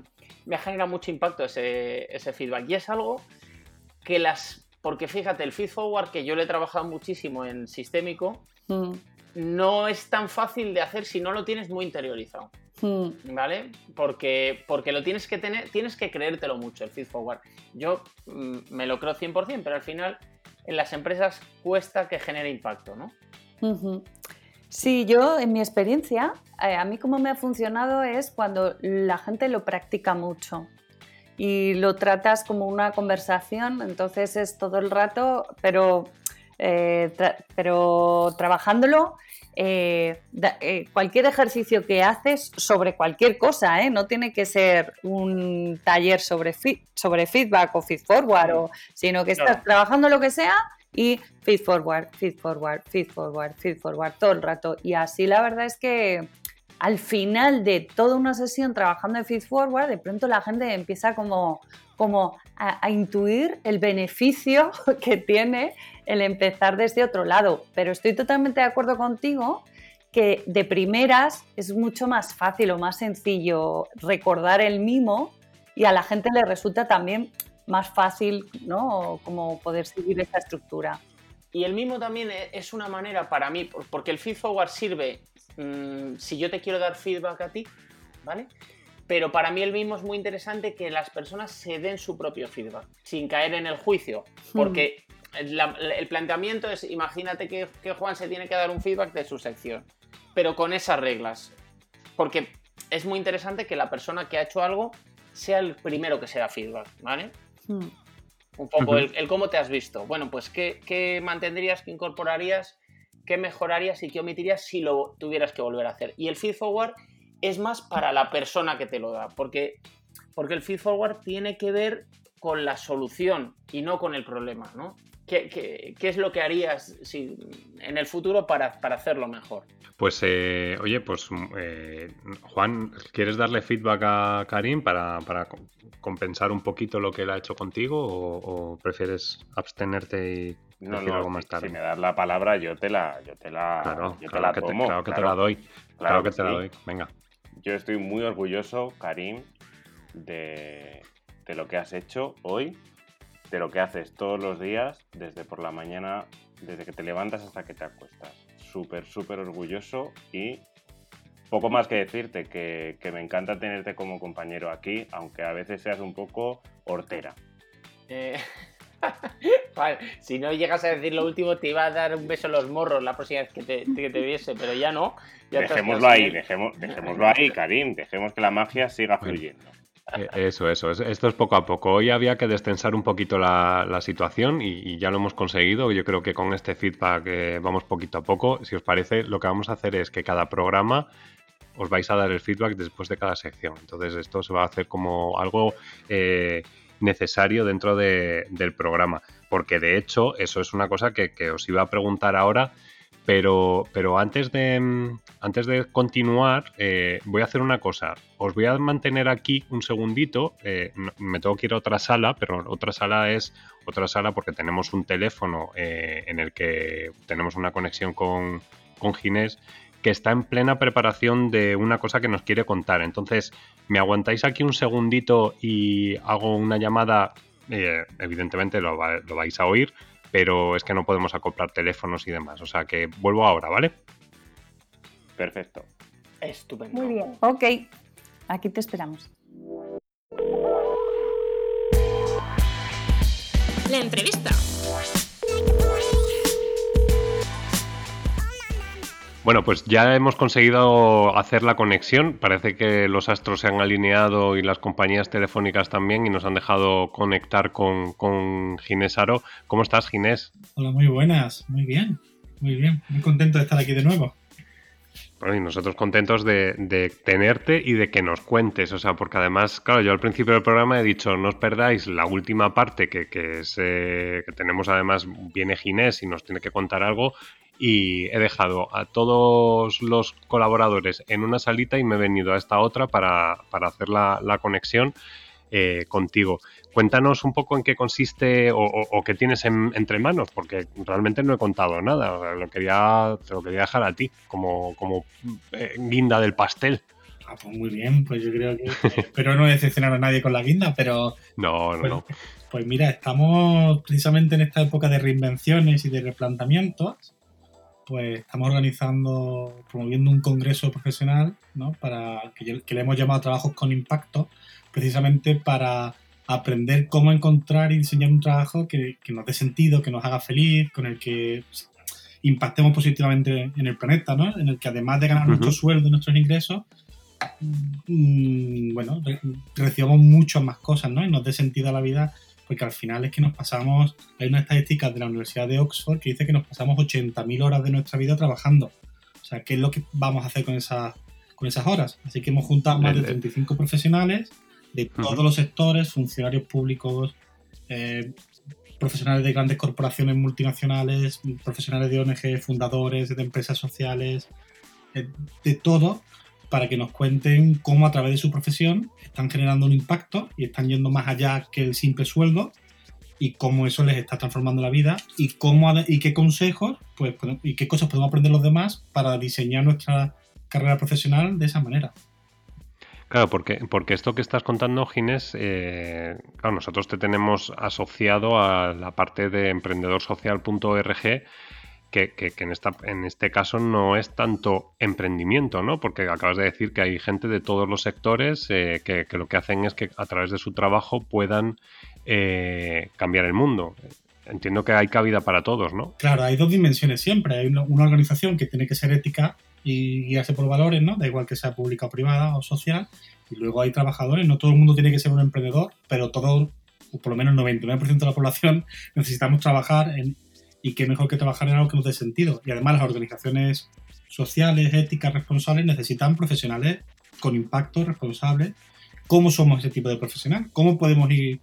[SPEAKER 4] me ha generado mucho impacto ese, ese feedback. Y es algo que las porque fíjate, el feed forward, que yo le he trabajado muchísimo en sistémico, mm. no es tan fácil de hacer si no lo tienes muy interiorizado. Mm. ¿Vale? Porque, porque lo tienes que tener, tienes que creértelo mucho, el feed forward. Yo mm, me lo creo 100%, pero al final en las empresas cuesta que genere impacto, ¿no?
[SPEAKER 6] Sí, yo en mi experiencia, eh, a mí como me ha funcionado es cuando la gente lo practica mucho y lo tratas como una conversación, entonces es todo el rato, pero, eh, pero trabajándolo, eh, eh, cualquier ejercicio que haces sobre cualquier cosa, no tiene que ser un taller sobre, sobre feedback o feed forward, o, sino que estás trabajando lo que sea y feed forward, feed forward, feed forward, feed forward todo el rato. Y así la verdad es que al final de toda una sesión trabajando en Feed Forward, de pronto la gente empieza como, como a, intuir el beneficio que tiene el empezar desde otro lado. Pero estoy totalmente de acuerdo contigo que de primeras es mucho más fácil o más sencillo recordar el mimo y a la gente le resulta también más fácil, ¿no? Como poder seguir esa estructura.
[SPEAKER 4] Y el mimo también e, es una manera para mí, porque el feed forward sirve Mm, si yo te quiero dar feedback a ti, ¿vale? Pero para mí el mismo es muy interesante que las personas se den su propio feedback, sin caer en el juicio, hmm. porque el, planteamiento es, imagínate que, Juan se tiene que dar un feedback de su sección, pero con esas reglas, porque es muy interesante que la persona que ha hecho algo sea el primero que se da feedback, ¿vale? Hmm. Un poco el, cómo te has visto. Bueno, pues ¿qué, qué mantendrías, qué incorporarías qué mejorarías y qué omitirías si lo tuvieras que volver a hacer. Y el feed forward es más para la persona que te lo da, porque, porque el feed forward tiene que ver con la solución y no con el problema, ¿no? ¿Qué, es lo que harías si, en el futuro para, hacerlo mejor?
[SPEAKER 1] Pues, eh, oye, pues eh, Juan, ¿quieres darle feedback a Karim para, compensar un poquito lo que él ha hecho contigo o, prefieres abstenerte y no, decir algo más tarde?
[SPEAKER 3] Si me das la palabra, yo te la, yo te la,
[SPEAKER 1] claro,
[SPEAKER 3] yo
[SPEAKER 1] te la tomo. claro que te la doy. Claro, que, te la doy. Venga.
[SPEAKER 3] Yo estoy muy orgulloso, Karim, de, de lo que has hecho hoy de lo que haces todos los días, desde por la mañana, desde que te levantas hasta que te acuestas. Súper, súper orgulloso y poco más que decirte, que, me encanta tenerte como compañero aquí, aunque a veces seas un poco hortera.
[SPEAKER 4] Eh, si no llegas a decir lo último, te iba a dar un beso en los morros la próxima vez que te, viese, pero ya no.
[SPEAKER 3] dejémoslo ahí, dejemos, dejémoslo ahí, Karim, dejemos que la magia siga fluyendo.
[SPEAKER 1] Eh, eso, eso. Esto es poco a poco. Hoy había que destensar un poquito la, situación y, ya lo hemos conseguido. Yo creo que con este feedback eh, vamos poquito a poco. Si os parece, lo que vamos a hacer es que cada programa os vais a dar el feedback después de cada sección. Entonces esto se va a hacer como algo eh, necesario dentro del programa. Porque de hecho, eso es una cosa que, que os iba a preguntar ahora pero, pero antes, de, mm, antes de continuar, eh, voy a hacer una cosa. Os voy a mantener aquí un segundito. Eh, me tengo que ir a otra sala, pero otra sala es otra sala porque tenemos un teléfono eh, en el que tenemos una conexión con, con Ginés que está en plena preparación de una cosa que nos quiere contar. Entonces, ¿me aguantáis aquí un segundito y hago una llamada? Eh, evidentemente lo, lo vais a oír, pero es que no podemos acoplar teléfonos y demás. O sea que vuelvo ahora, ¿vale?
[SPEAKER 3] Perfecto.
[SPEAKER 4] Estupendo.
[SPEAKER 5] Muy bien.
[SPEAKER 6] Ok, aquí te esperamos.
[SPEAKER 2] La entrevista.
[SPEAKER 1] Bueno, pues ya hemos conseguido hacer la conexión. Parece que los astros se han alineado y las compañías telefónicas también y nos han dejado conectar con, con Ginés Aro. ¿Cómo estás, Ginés?
[SPEAKER 7] Hola, muy buenas. Muy bien. Muy bien. Muy contento de estar aquí de nuevo.
[SPEAKER 1] Bueno, y nosotros contentos de, de, tenerte y de que nos cuentes, o sea, porque además, claro, yo al principio del programa he dicho, no os perdáis la última parte que, que, es, eh, que tenemos además, viene Ginés y nos tiene que contar algo, y he dejado a todos los colaboradores en una salita y me he venido a esta otra para, para hacer la, la conexión eh, contigo. Cuéntanos un poco en qué consiste o, o, o qué tienes en, entre manos, porque realmente no he contado nada. O sea, lo quería, te lo quería dejar a ti, como, como eh, guinda del pastel.
[SPEAKER 7] Ah, pues muy bien, pues yo creo que espero no decepcionar a nadie con la guinda, pero
[SPEAKER 1] no, no,
[SPEAKER 7] pues,
[SPEAKER 1] no.
[SPEAKER 7] Pues mira, estamos precisamente en esta época de reinvenciones y de replanteamientos, pues estamos organizando, promoviendo un congreso profesional, ¿no? Para que, le hemos llamado trabajos con impacto, precisamente para aprender cómo encontrar y diseñar un trabajo que, que, nos dé sentido, que nos haga feliz, con el que impactemos positivamente en el planeta, ¿no? En el que además de ganar uh -huh. nuestro sueldo y nuestros ingresos, mmm, bueno, re recibamos muchas más cosas, ¿no? Y nos dé sentido a la vida, porque al final es que nos pasamos, hay una estadística de la Universidad de Oxford que dice que nos pasamos 80.000 horas de nuestra vida trabajando. O sea, ¿qué es lo que vamos a hacer con esas, con esas horas? Así que hemos juntado más de 35 profesionales de todos uh -huh. los sectores, funcionarios públicos, eh, profesionales de grandes corporaciones multinacionales, profesionales de ONG, fundadores de empresas sociales, eh, de todo, para que nos cuenten cómo a través de su profesión están generando un impacto y están yendo más allá que el simple sueldo y cómo eso les está transformando la vida y cómo y qué consejos pues y qué cosas podemos aprender los demás para diseñar nuestra carrera profesional de esa manera.
[SPEAKER 1] Claro, porque, porque esto que estás contando, Ginés, eh, nosotros te tenemos asociado a la parte de emprendedorsocial.org, que, que, que en, esta, en este caso no es tanto emprendimiento, ¿no? Porque acabas de decir que hay gente de todos los sectores eh, que, lo que hacen es que a través de su trabajo puedan eh, cambiar el mundo. Entiendo que hay cabida para todos, ¿no?
[SPEAKER 7] Claro, hay dos dimensiones siempre. Hay una, organización que tiene que ser ética y guiarse por valores, ¿no? Da igual que sea pública o privada o social. Y luego hay trabajadores, no todo el mundo tiene que ser un emprendedor, pero todo, por lo menos el 99% de la población, necesitamos trabajar en, y qué mejor que trabajar en algo que nos dé sentido. Y además las organizaciones sociales, éticas, responsables necesitan profesionales con impacto, responsables. ¿Cómo somos ese tipo de profesional? ¿Cómo podemos ir,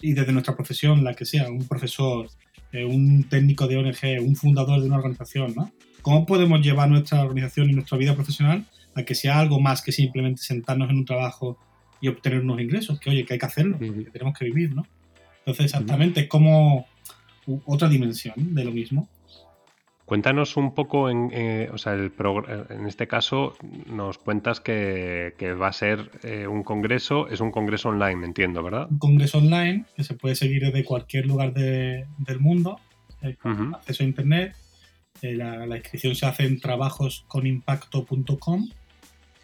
[SPEAKER 7] y desde nuestra profesión, la que sea, un profesor, eh, un técnico de ONG, un fundador de una organización, ¿no? ¿Cómo podemos llevar nuestra organización y nuestra vida profesional a que sea algo más que simplemente sentarnos en un trabajo y obtener unos ingresos? Que oye, que hay que hacerlo, que tenemos que vivir, ¿no? Entonces, exactamente, es como otra dimensión de lo mismo.
[SPEAKER 1] Cuéntanos un poco, en, eh, o sea, el en este caso nos cuentas que, que va a ser eh, un congreso, es un congreso online, entiendo, ¿verdad?
[SPEAKER 7] Un congreso online que se puede seguir desde cualquier lugar de, del mundo, eh, con uh -huh. acceso a internet, la, la, inscripción se hace en trabajosconimpacto.com.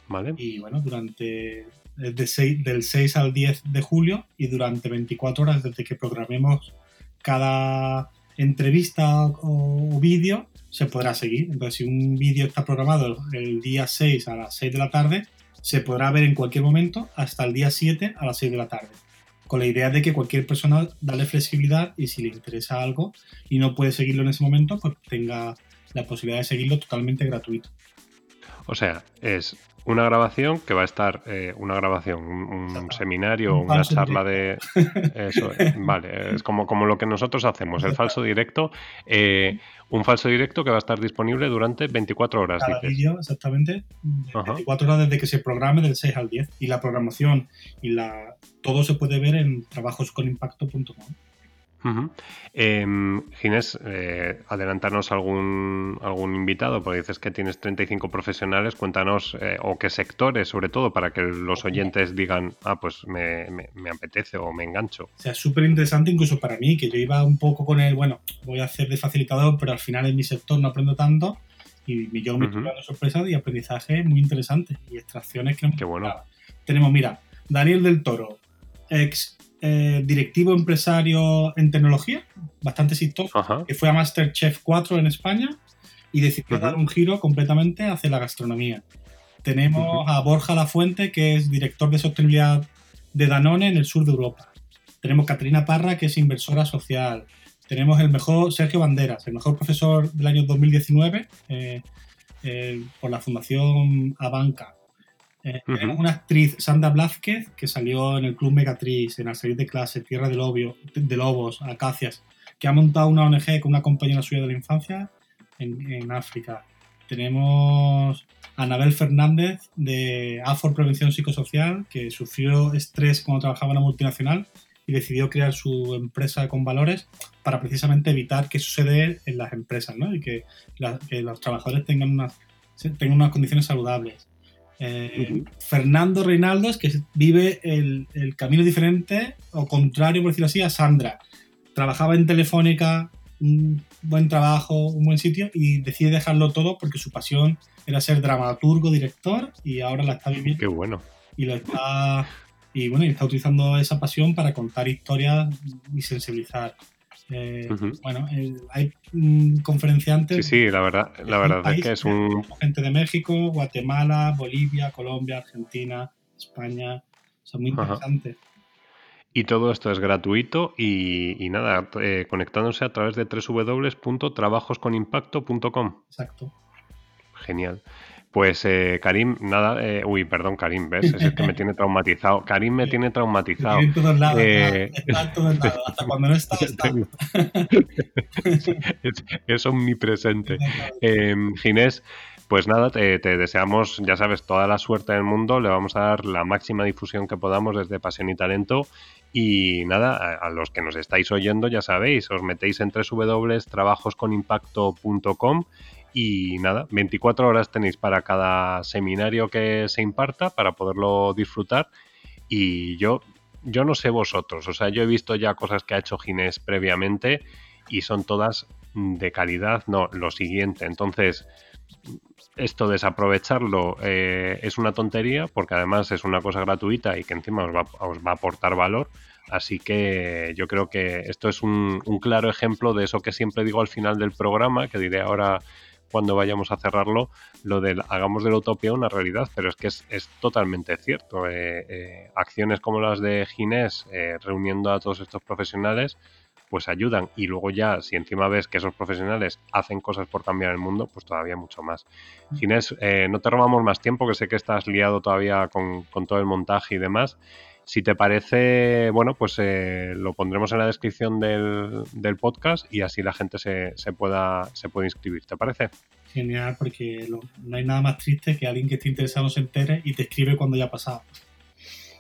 [SPEAKER 1] Vale.
[SPEAKER 7] Y bueno, durante de 6, del 6 al 10 de julio y durante 24 horas desde que programemos cada entrevista o, o vídeo se podrá seguir. Entonces, si un vídeo está programado el día 6 a las 6 de la tarde, se podrá ver en cualquier momento hasta el día 7 a las 6 de la tarde. Con la idea de que cualquier persona dale flexibilidad y si le interesa algo y no puede seguirlo en ese momento, pues tenga la posibilidad de seguirlo totalmente gratuito.
[SPEAKER 1] O sea, es una grabación que va a estar, eh, una grabación, un, un seminario, un una charla directo. de... Eso, vale, es como, como lo que nosotros hacemos, el falso directo. Eh, un falso directo que va a estar disponible durante 24 horas.
[SPEAKER 7] Cada vídeo, exactamente. 24 Ajá. horas desde que se programe del 6 al 10. Y la programación y la todo se puede ver en trabajosconimpacto.com.
[SPEAKER 1] Ujú. Em, Ginés, eh, adelantarnos algún, algún invitado, porque dices que tienes 35 profesionales, cuéntanos, eh, o qué sectores, sobre todo, para que los oyentes digan, ah, pues me, me- me apetece o me engancho.
[SPEAKER 7] O sea, súper interesante incluso para mí, que yo iba un poco con el, bueno, voy a hacer de facilitador, pero al final en mi sector no aprendo tanto y yo me estoy
[SPEAKER 1] Ujú.
[SPEAKER 7] dando sorpresas y aprendizaje muy interesante y extracciones que
[SPEAKER 1] Qué bueno.
[SPEAKER 7] Tenemos, mira, Daniel del Toro, ex eh, directivo empresario en tecnología, bastante exitoso,
[SPEAKER 1] Ajá.
[SPEAKER 7] que fue a Masterchef 4 en España y decidió dar un giro completamente hacia la gastronomía. Tenemos a Borja Lafuente, que es director de sostenibilidad de Danone en el sur de Europa. Tenemos Caterina Parra, que es inversora social. Tenemos el mejor Sergio Banderas, el mejor profesor del año 2019 eh, eh, por la Fundación Abanca. Eh. Tenemos una actriz, Sandra Blázquez, que salió en el Club Megatriz, en Al salir de clase, Tierra de, Lobio- de Lobos, Acacias, que ha montado una ONG con una compañera suya de la infancia en, en África. Tenemos a Anabel Fernández de AFOR Prevención Psicosocial, que sufrió estrés cuando trabajaba en una multinacional y decidió crear su empresa con valores para precisamente evitar que suceda en las empresas ¿no? y que, la- que los trabajadores tengan unas, tengan unas condiciones saludables. Eh,
[SPEAKER 1] Ujú.
[SPEAKER 7] Fernando Reinaldos, que vive el, el camino diferente o contrario, por decirlo así, a Sandra. Trabajaba en Telefónica, un buen trabajo, un buen sitio y decide dejarlo todo porque su pasión era ser dramaturgo, director y ahora la está viviendo
[SPEAKER 1] Qué bueno.
[SPEAKER 7] y lo está y bueno y está utilizando esa pasión para contar historias y sensibilizar Eh,
[SPEAKER 1] Ujú.
[SPEAKER 7] bueno eh, hay mm, conferenciantes
[SPEAKER 1] Sí, sí, la verdad, la verdad es que es un...
[SPEAKER 7] gente de México Guatemala Bolivia Colombia Argentina España son muy
[SPEAKER 1] Ajá.
[SPEAKER 7] interesantes
[SPEAKER 1] Y todo esto es gratuito y, y nada, eh, conectándose a través de www.trabajosconimpacto.com.
[SPEAKER 7] exacto
[SPEAKER 1] Genial. Pues eh, Karim, nada, eh, uy, perdón, Karim, ¿ves? Es el que me tiene traumatizado. Karim me tiene traumatizado.
[SPEAKER 7] Tiene todos lados
[SPEAKER 1] Eh,
[SPEAKER 7] está en todos lados hasta cuando no está está
[SPEAKER 1] es, es omnipresente. Eh, Ginés, pues nada, te, te deseamos, ya sabes, toda la suerte del mundo. Le vamos a dar la máxima difusión que podamos desde Pasión y Talento. Y nada, a, a los que nos estáis oyendo, ya sabéis, os metéis en www.trabajosconimpacto.com y nada, 24 horas tenéis para cada seminario que se imparta para poderlo disfrutar. Y yo, yo no sé vosotros, o sea, yo he visto ya cosas que ha hecho Ginés previamente y son todas de calidad, no, lo siguiente. Entonces, esto desaprovecharlo eh, es una tontería porque además es una cosa gratuita y que encima os va, a aportar valor. Así que yo creo que esto es un claro ejemplo de eso que siempre digo al final del programa, que diré ahora cuando vayamos a cerrarlo, lo del hagamos de la utopía una realidad, pero es que es, es totalmente cierto. Eh, eh, acciones como las de Ginés, eh, reuniendo a todos estos profesionales, pues ayudan. Y luego ya, si encima ves que esos profesionales hacen cosas por cambiar el mundo, pues todavía mucho más. Ginés, eh, no te robamos más tiempo, que sé que estás liado todavía con, con todo el montaje y demás. Si te parece, bueno, pues eh, lo pondremos en la descripción del, del podcast y así la gente se, se pueda, se puede inscribir. ¿Te parece?
[SPEAKER 7] genial porque lo- no hay nada más triste que alguien que esté interesado se entere y te escribe cuando ya ha pasado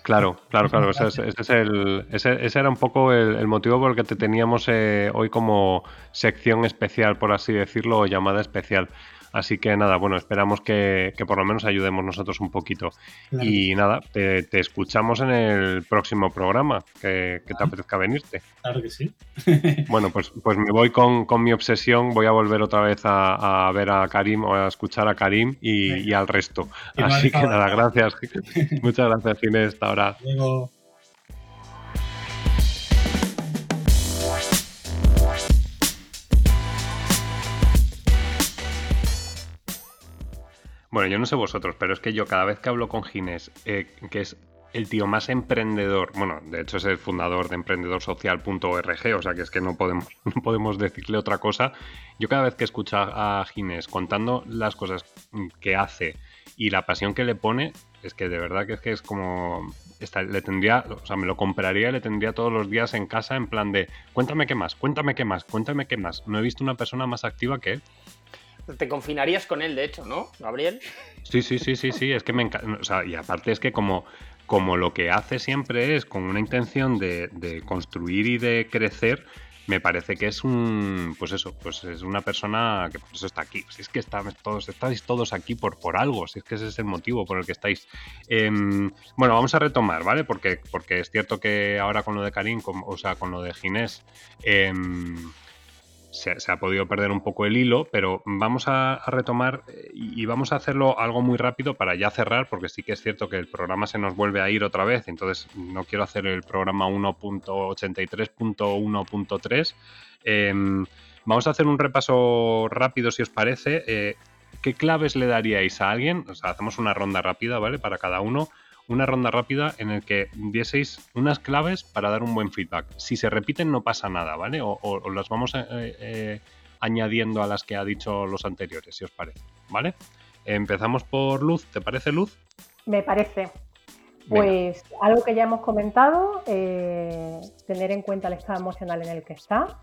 [SPEAKER 1] Claro, claro, claro. Ese, es- ese es el, ese, ese era un poco el, el motivo por el que te teníamos eh, hoy como sección especial, por así decirlo, o llamada especial. Así que nada, bueno, esperamos que, que por lo menos ayudemos nosotros un poquito.
[SPEAKER 7] Claro.
[SPEAKER 1] Y nada, te, te escuchamos en el próximo programa, que, que te apetezca venirte.
[SPEAKER 7] claro que sí
[SPEAKER 1] Bueno, pues, pues me voy con, con mi obsesión, voy a volver otra vez a, a ver a Karim o a escuchar a Karim y, y al resto. Así que nada, gracias. Muchas gracias, Ginés, hasta ahora.
[SPEAKER 7] luego
[SPEAKER 1] Bueno, yo no sé vosotros, pero es que yo cada vez que hablo con Ginés, eh, que es el tío más emprendedor, bueno, de hecho es el fundador de emprendedorsocial.org, o sea que es que no podemos, no podemos decirle otra cosa. Yo cada vez que escucho a Ginés contando las cosas que hace y la pasión que le pone, es que de verdad que es que es como... le tendría, o sea, me lo compraría le tendría todos los días en casa en plan de, cuéntame qué más, cuéntame qué más, cuéntame qué más. No he visto una persona más activa que él.
[SPEAKER 4] Te confinarías con él, de hecho, ¿no, Gabriel?
[SPEAKER 1] Sí, sí, sí, sí, sí, es que me encanta. O sea, y aparte es que como, como lo que hace siempre es con una intención de, de construir y de crecer, me parece que es un, pues eso, pues es una persona que por eso está aquí. Si es que está, todos, estáis todos aquí por, por algo, si es que ese es el motivo por el que estáis. Em, bueno, vamos a retomar, ¿vale? Porque, porque es cierto que ahora con lo de Karim, o sea, con lo de Ginés, em, se, ha podido perder un poco el hilo, pero vamos a, retomar eh, y, vamos a hacerlo algo muy rápido para ya cerrar, porque sí que es cierto que el programa se nos vuelve a ir otra vez, entonces no quiero hacer el programa 1.83.1.3. Em, vamos a hacer un repaso rápido, si os parece. Eh, ¿Qué claves le daríais a alguien? O sea, hacemos una ronda rápida, ¿vale? Para cada uno una ronda rápida en el que dieseis unas claves para dar un buen feedback. Si se repiten no pasa nada, ¿vale? O, las vamos eh, eh, añadiendo a las que ha dicho los anteriores, si os parece, ¿vale? Empezamos por Luz, ¿te parece Luz?
[SPEAKER 5] Me parece. Pues algo que ya hemos comentado, eh, tener en cuenta el estado emocional en el que está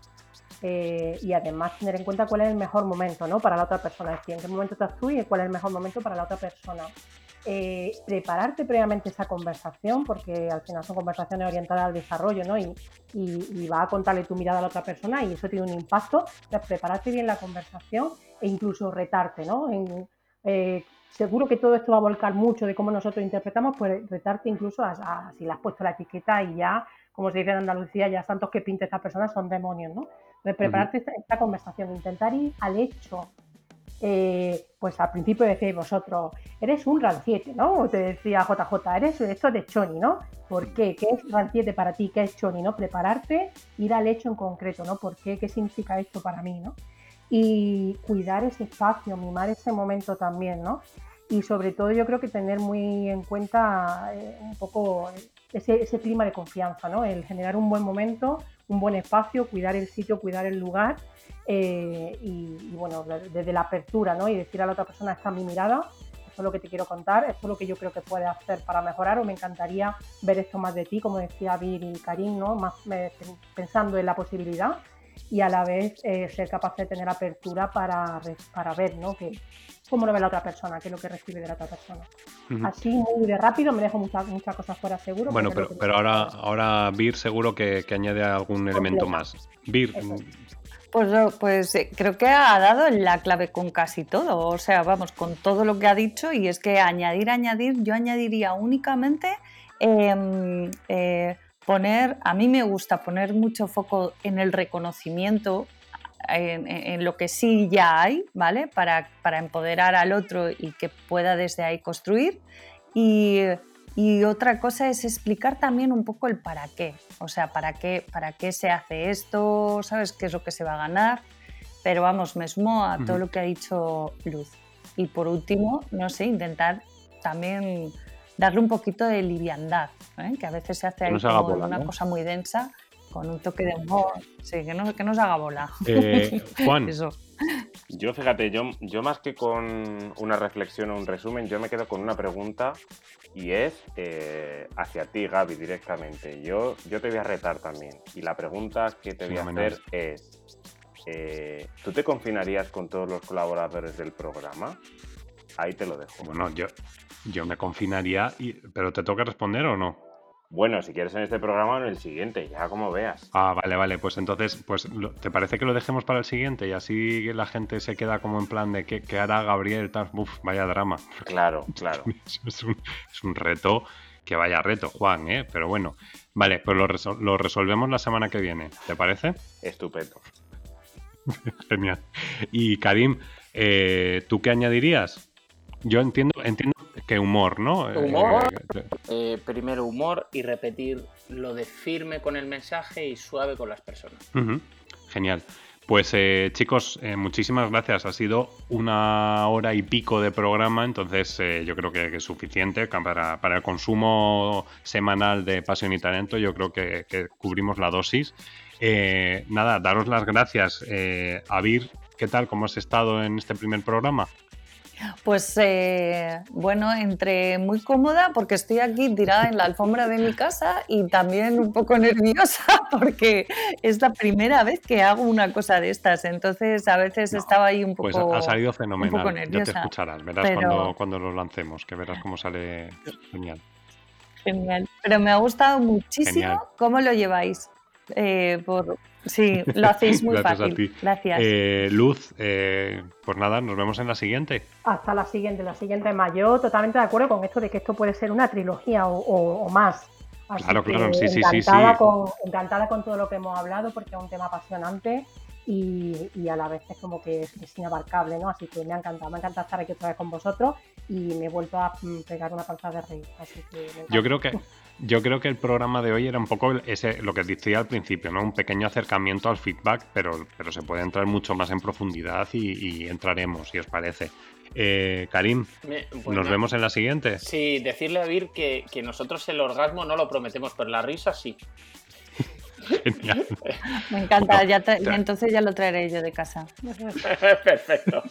[SPEAKER 5] y además tener en cuenta cuál es el mejor momento ¿no? para la otra persona, es decir, en qué momento estás tú y cuál es el mejor momento para la otra persona. Eh, prepararte previamente esa conversación, porque al final son conversaciones orientadas al desarrollo, ¿no? Y, va a contarle tu mirada a la otra persona y eso tiene un impacto. prepararte bien la conversación e incluso retarte, ¿no? Eh, seguro que todo esto va a volcar mucho de cómo nosotros interpretamos, pues retarte incluso a, si le has puesto la etiqueta y ya, como se dice en Andalucía, ya tantos que pinte estas personas son demonios, ¿no? prepararte esta, conversación, intentar ir al hecho, eh, pues al principio decíais vosotros, eres un ranciete, ¿no? Te decía JJ, eres esto de Choni, ¿no? ¿Por qué? ¿Qué es ranciete para ti? ¿Qué es Choni, no? Prepararte, ir al hecho en concreto, ¿no? ¿Por qué? ¿Qué significa esto para mí, ¿no? Y cuidar ese espacio, mimar ese momento también, ¿no? Y sobre todo yo creo que tener muy en cuenta eh, un poco ese, ese clima de confianza, ¿no? El generar un buen momento, un buen espacio, cuidar el sitio, cuidar el lugar eh, y, bueno, desde la apertura, ¿no? Y decir a la otra persona, está mi mirada, esto es lo que te quiero contar, esto es lo que yo creo que puedes hacer para mejorar o me encantaría ver esto más de ti, como decía Vir y Karim, ¿no? Más pensando en la posibilidad y a la vez eh, ser capaz de tener apertura para, para ver, ¿no? Que, cómo lo ve la otra persona, qué es lo que recibe de la otra persona. Así, muy de rápido, me dejo muchas muchas cosas fuera seguro.
[SPEAKER 1] Bueno, pero, pero ahora, ahora Vir seguro que, que añade algún elemento más. Vir,
[SPEAKER 6] pues, pues eh, creo que ha dado la clave con casi todo, o sea, vamos, con todo lo que ha dicho y es que añadir, añadir, yo añadiría únicamente em, eh, poner, a mí me gusta poner mucho foco en el reconocimiento, en, lo que sí ya hay, ¿vale? Para, para empoderar al otro y que pueda desde ahí construir. Y y otra cosa es explicar también un poco el para qué, o sea, para qué, para qué se hace esto, ¿sabes? ¿Qué es lo que se va a ganar? Pero vamos, me sumo a todo lo que ha dicho Luz. Y por último, no sé, intentar también darle un poquito de liviandad, ¿eh? que a veces se hace ahí como una cosa muy densa, con un toque de humor, sí, que no, que no se haga bola.
[SPEAKER 1] Eh, Juan,
[SPEAKER 6] Eso.
[SPEAKER 3] Yo, fíjate, yo, yo más que con una reflexión o un resumen, yo me quedo con una pregunta y es eh, hacia ti, Gaby, directamente. Yo, yo te voy a retar también. Y la pregunta que te voy a hacer es, eh, ¿tú te confinarías con todos los colaboradores del programa? Ahí te lo dejo.
[SPEAKER 1] Bueno, yo, yo me confinaría, y, pero ¿te toca responder o no?
[SPEAKER 3] Bueno, si quieres en este programa o en el siguiente, ya como veas.
[SPEAKER 1] Ah, vale, vale. Pues entonces, pues ¿te parece que lo dejemos para el siguiente? Y así la gente se queda como en plan de qué, hará Gabriel, tal. Uf, vaya drama.
[SPEAKER 3] Claro, claro.
[SPEAKER 1] es, un, reto, que vaya reto, Juan, ¿eh? Pero bueno, vale, pues lo, resolvemos la semana que viene. ¿Te parece?
[SPEAKER 3] Estupendo.
[SPEAKER 1] Genial. Y Karim, eh, ¿tú qué añadirías? Yo entiendo, entiendo que humor, ¿no?
[SPEAKER 4] Humor. Eh, eh, primero humor y repetir lo de firme con el mensaje y suave con las personas.
[SPEAKER 1] Genial. Pues eh, chicos, muchísimas gracias. Ha sido una hora y pico de programa, entonces yo creo que, es suficiente para, el consumo semanal de Pasión y Talento. Yo creo que, cubrimos la dosis. nada, daros las gracias. a Vir, ¿qué tal? ¿Cómo has estado en este primer programa?
[SPEAKER 6] Pues eh, bueno, entre muy cómoda porque estoy aquí tirada en la alfombra de mi casa y también un poco nerviosa porque es la primera vez que hago una cosa de estas. Entonces a veces estaba ahí un
[SPEAKER 1] pues
[SPEAKER 6] poco.
[SPEAKER 1] Pues ha salido fenomenal. Ya te escucharás, verás cuando, cuando lo lancemos, que verás cómo sale genial.
[SPEAKER 6] Genial. Pero me ha gustado muchísimo cómo lo lleváis. Eh, por, Sí, lo hacéis muy
[SPEAKER 1] Gracias
[SPEAKER 6] fácil.
[SPEAKER 1] a ti.
[SPEAKER 6] Gracias.
[SPEAKER 1] Eh, Luz, eh, pues nada, nos vemos en la siguiente.
[SPEAKER 5] Hasta la siguiente, la siguiente más. Yo totalmente de acuerdo con esto de que esto puede ser una trilogía o, o- o más. Así
[SPEAKER 1] Claro,
[SPEAKER 5] que
[SPEAKER 1] claro, sí, sí, sí.
[SPEAKER 5] Con, encantada con todo lo que hemos hablado porque es un tema apasionante y, y a la vez es como que es, es inabarcable, ¿no? Así que me ha encantado, me ha encantado estar aquí otra vez con vosotros y me he vuelto a mm, pegar una panza de reír. Así que.
[SPEAKER 1] Yo creo que yo creo que el programa de hoy era un poco ese, lo que decía al principio, ¿no? Un pequeño acercamiento al feedback, pero, pero se puede entrar mucho más en profundidad y, y entraremos, si os parece. Eh, Karim,
[SPEAKER 4] Me-
[SPEAKER 1] nos vemos en la siguiente.
[SPEAKER 4] Sí, decirle a Vir que, que nosotros el orgasmo no lo prometemos, pero la risa sí.
[SPEAKER 1] Genial.
[SPEAKER 6] Me encanta,
[SPEAKER 1] Bueno,
[SPEAKER 6] ya te-
[SPEAKER 1] ya.
[SPEAKER 6] entonces ya lo traeré yo de casa.
[SPEAKER 4] Perfecto.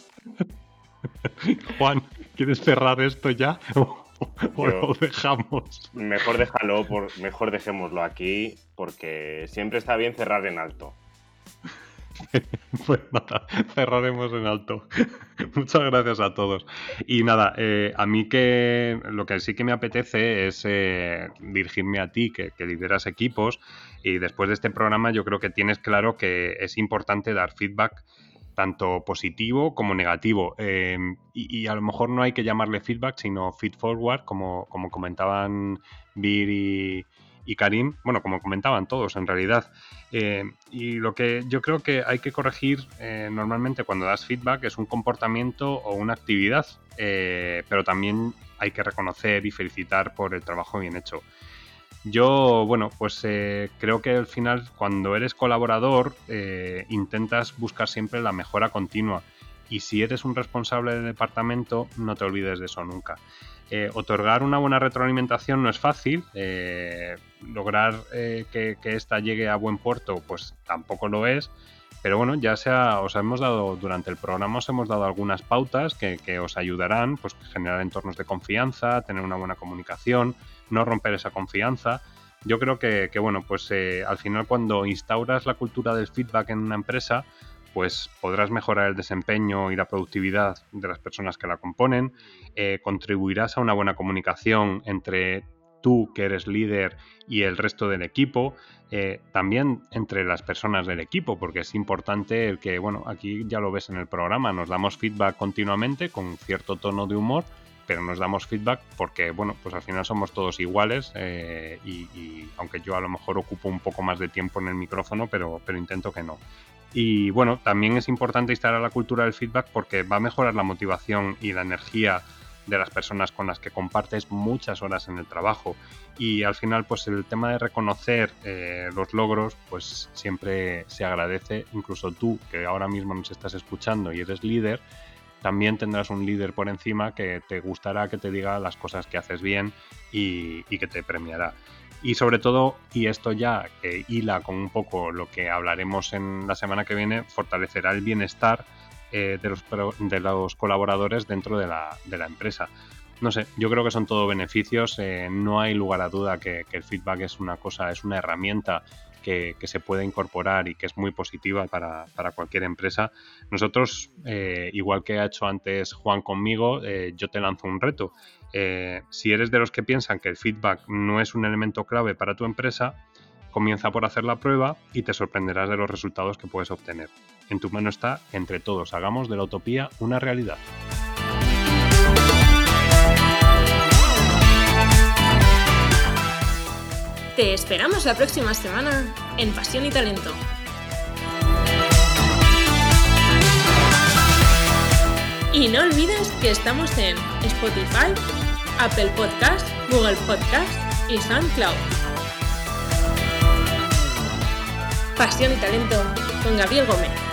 [SPEAKER 1] Juan, ¿quieres cerrar esto ya? ¿O
[SPEAKER 3] Yo-
[SPEAKER 1] lo dejamos?
[SPEAKER 3] Mejor déjalo, por, mejor dejémoslo aquí, porque siempre está bien cerrar en alto.
[SPEAKER 1] Pues nada, cerraremos en alto. Muchas gracias a todos. Y nada, eh, a mí que lo que sí que me apetece es eh, dirigirme a ti, que, lideras equipos, y después de este programa yo creo que tienes claro que es importante dar feedback tanto positivo como negativo. Y, y a lo mejor no hay que llamarle feedback, sino feed forward, como, como comentaban Bir y, y Karim, bueno, como comentaban todos en realidad. Eh, y lo que yo creo que hay que corregir eh, normalmente cuando das feedback es un comportamiento o una actividad, eh, pero también hay que reconocer y felicitar por el trabajo bien hecho. Yo, bueno, pues creo que al final cuando eres colaborador intentas buscar siempre la mejora continua y si eres un responsable del departamento no te olvides de eso nunca. Eh, otorgar una buena retroalimentación no es fácil, eh, lograr eh, que, que esta llegue a buen puerto pues tampoco lo es, pero bueno, ya sea, os hemos dado, durante el programa os hemos dado algunas pautas que, os ayudarán, pues generar entornos de confianza, tener una buena comunicación, no romper esa confianza. Yo creo que, bueno, pues al final cuando instauras la cultura del feedback en una empresa, pues podrás mejorar el desempeño y la productividad de las personas que la componen, eh, contribuirás a una buena comunicación entre tú, que eres líder, y el resto del equipo, eh, también entre las personas del equipo, porque es importante el que, bueno, aquí ya lo ves en el programa, nos damos feedback continuamente con cierto tono de humor, pero nos damos feedback porque, bueno, pues al final somos todos iguales eh, y, y aunque yo a lo mejor ocupo un poco más de tiempo en el micrófono, pero, pero intento que no. Y bueno, también es importante instalar la cultura del feedback porque va a mejorar la motivación y la energía de las personas con las que compartes muchas horas en el trabajo. Y al final, pues el tema de reconocer eh, los logros, pues siempre se agradece. Incluso tú, que ahora mismo nos estás escuchando y eres líder, también tendrás un líder por encima que te gustará que te diga las cosas que haces bien y, que te premiará. Y sobre todo, y esto ya que hila con un poco lo que hablaremos en la semana que viene, fortalecerá el bienestar eh, de, los, de, los, colaboradores dentro de la, de la, empresa. No sé, yo creo que son todo beneficios, eh, no hay lugar a duda que, que, el feedback es una cosa, es una herramienta que, se puede incorporar y que es muy positiva para, para cualquier empresa. Nosotros, eh, igual que ha hecho antes Juan conmigo, eh, yo te lanzo un reto. Eh, si eres de los que piensan que el feedback no es un elemento clave para tu empresa, comienza por hacer la prueba y te sorprenderás de los resultados que puedes obtener. En tu mano está, entre todos, hagamos de la utopía una realidad.
[SPEAKER 2] Te esperamos la próxima semana en Pasión y Talento. Y no olvides que estamos en Spotify, Apple Podcast, Google Podcast y SoundCloud. Pasión y Talento con Gabriel Gómez.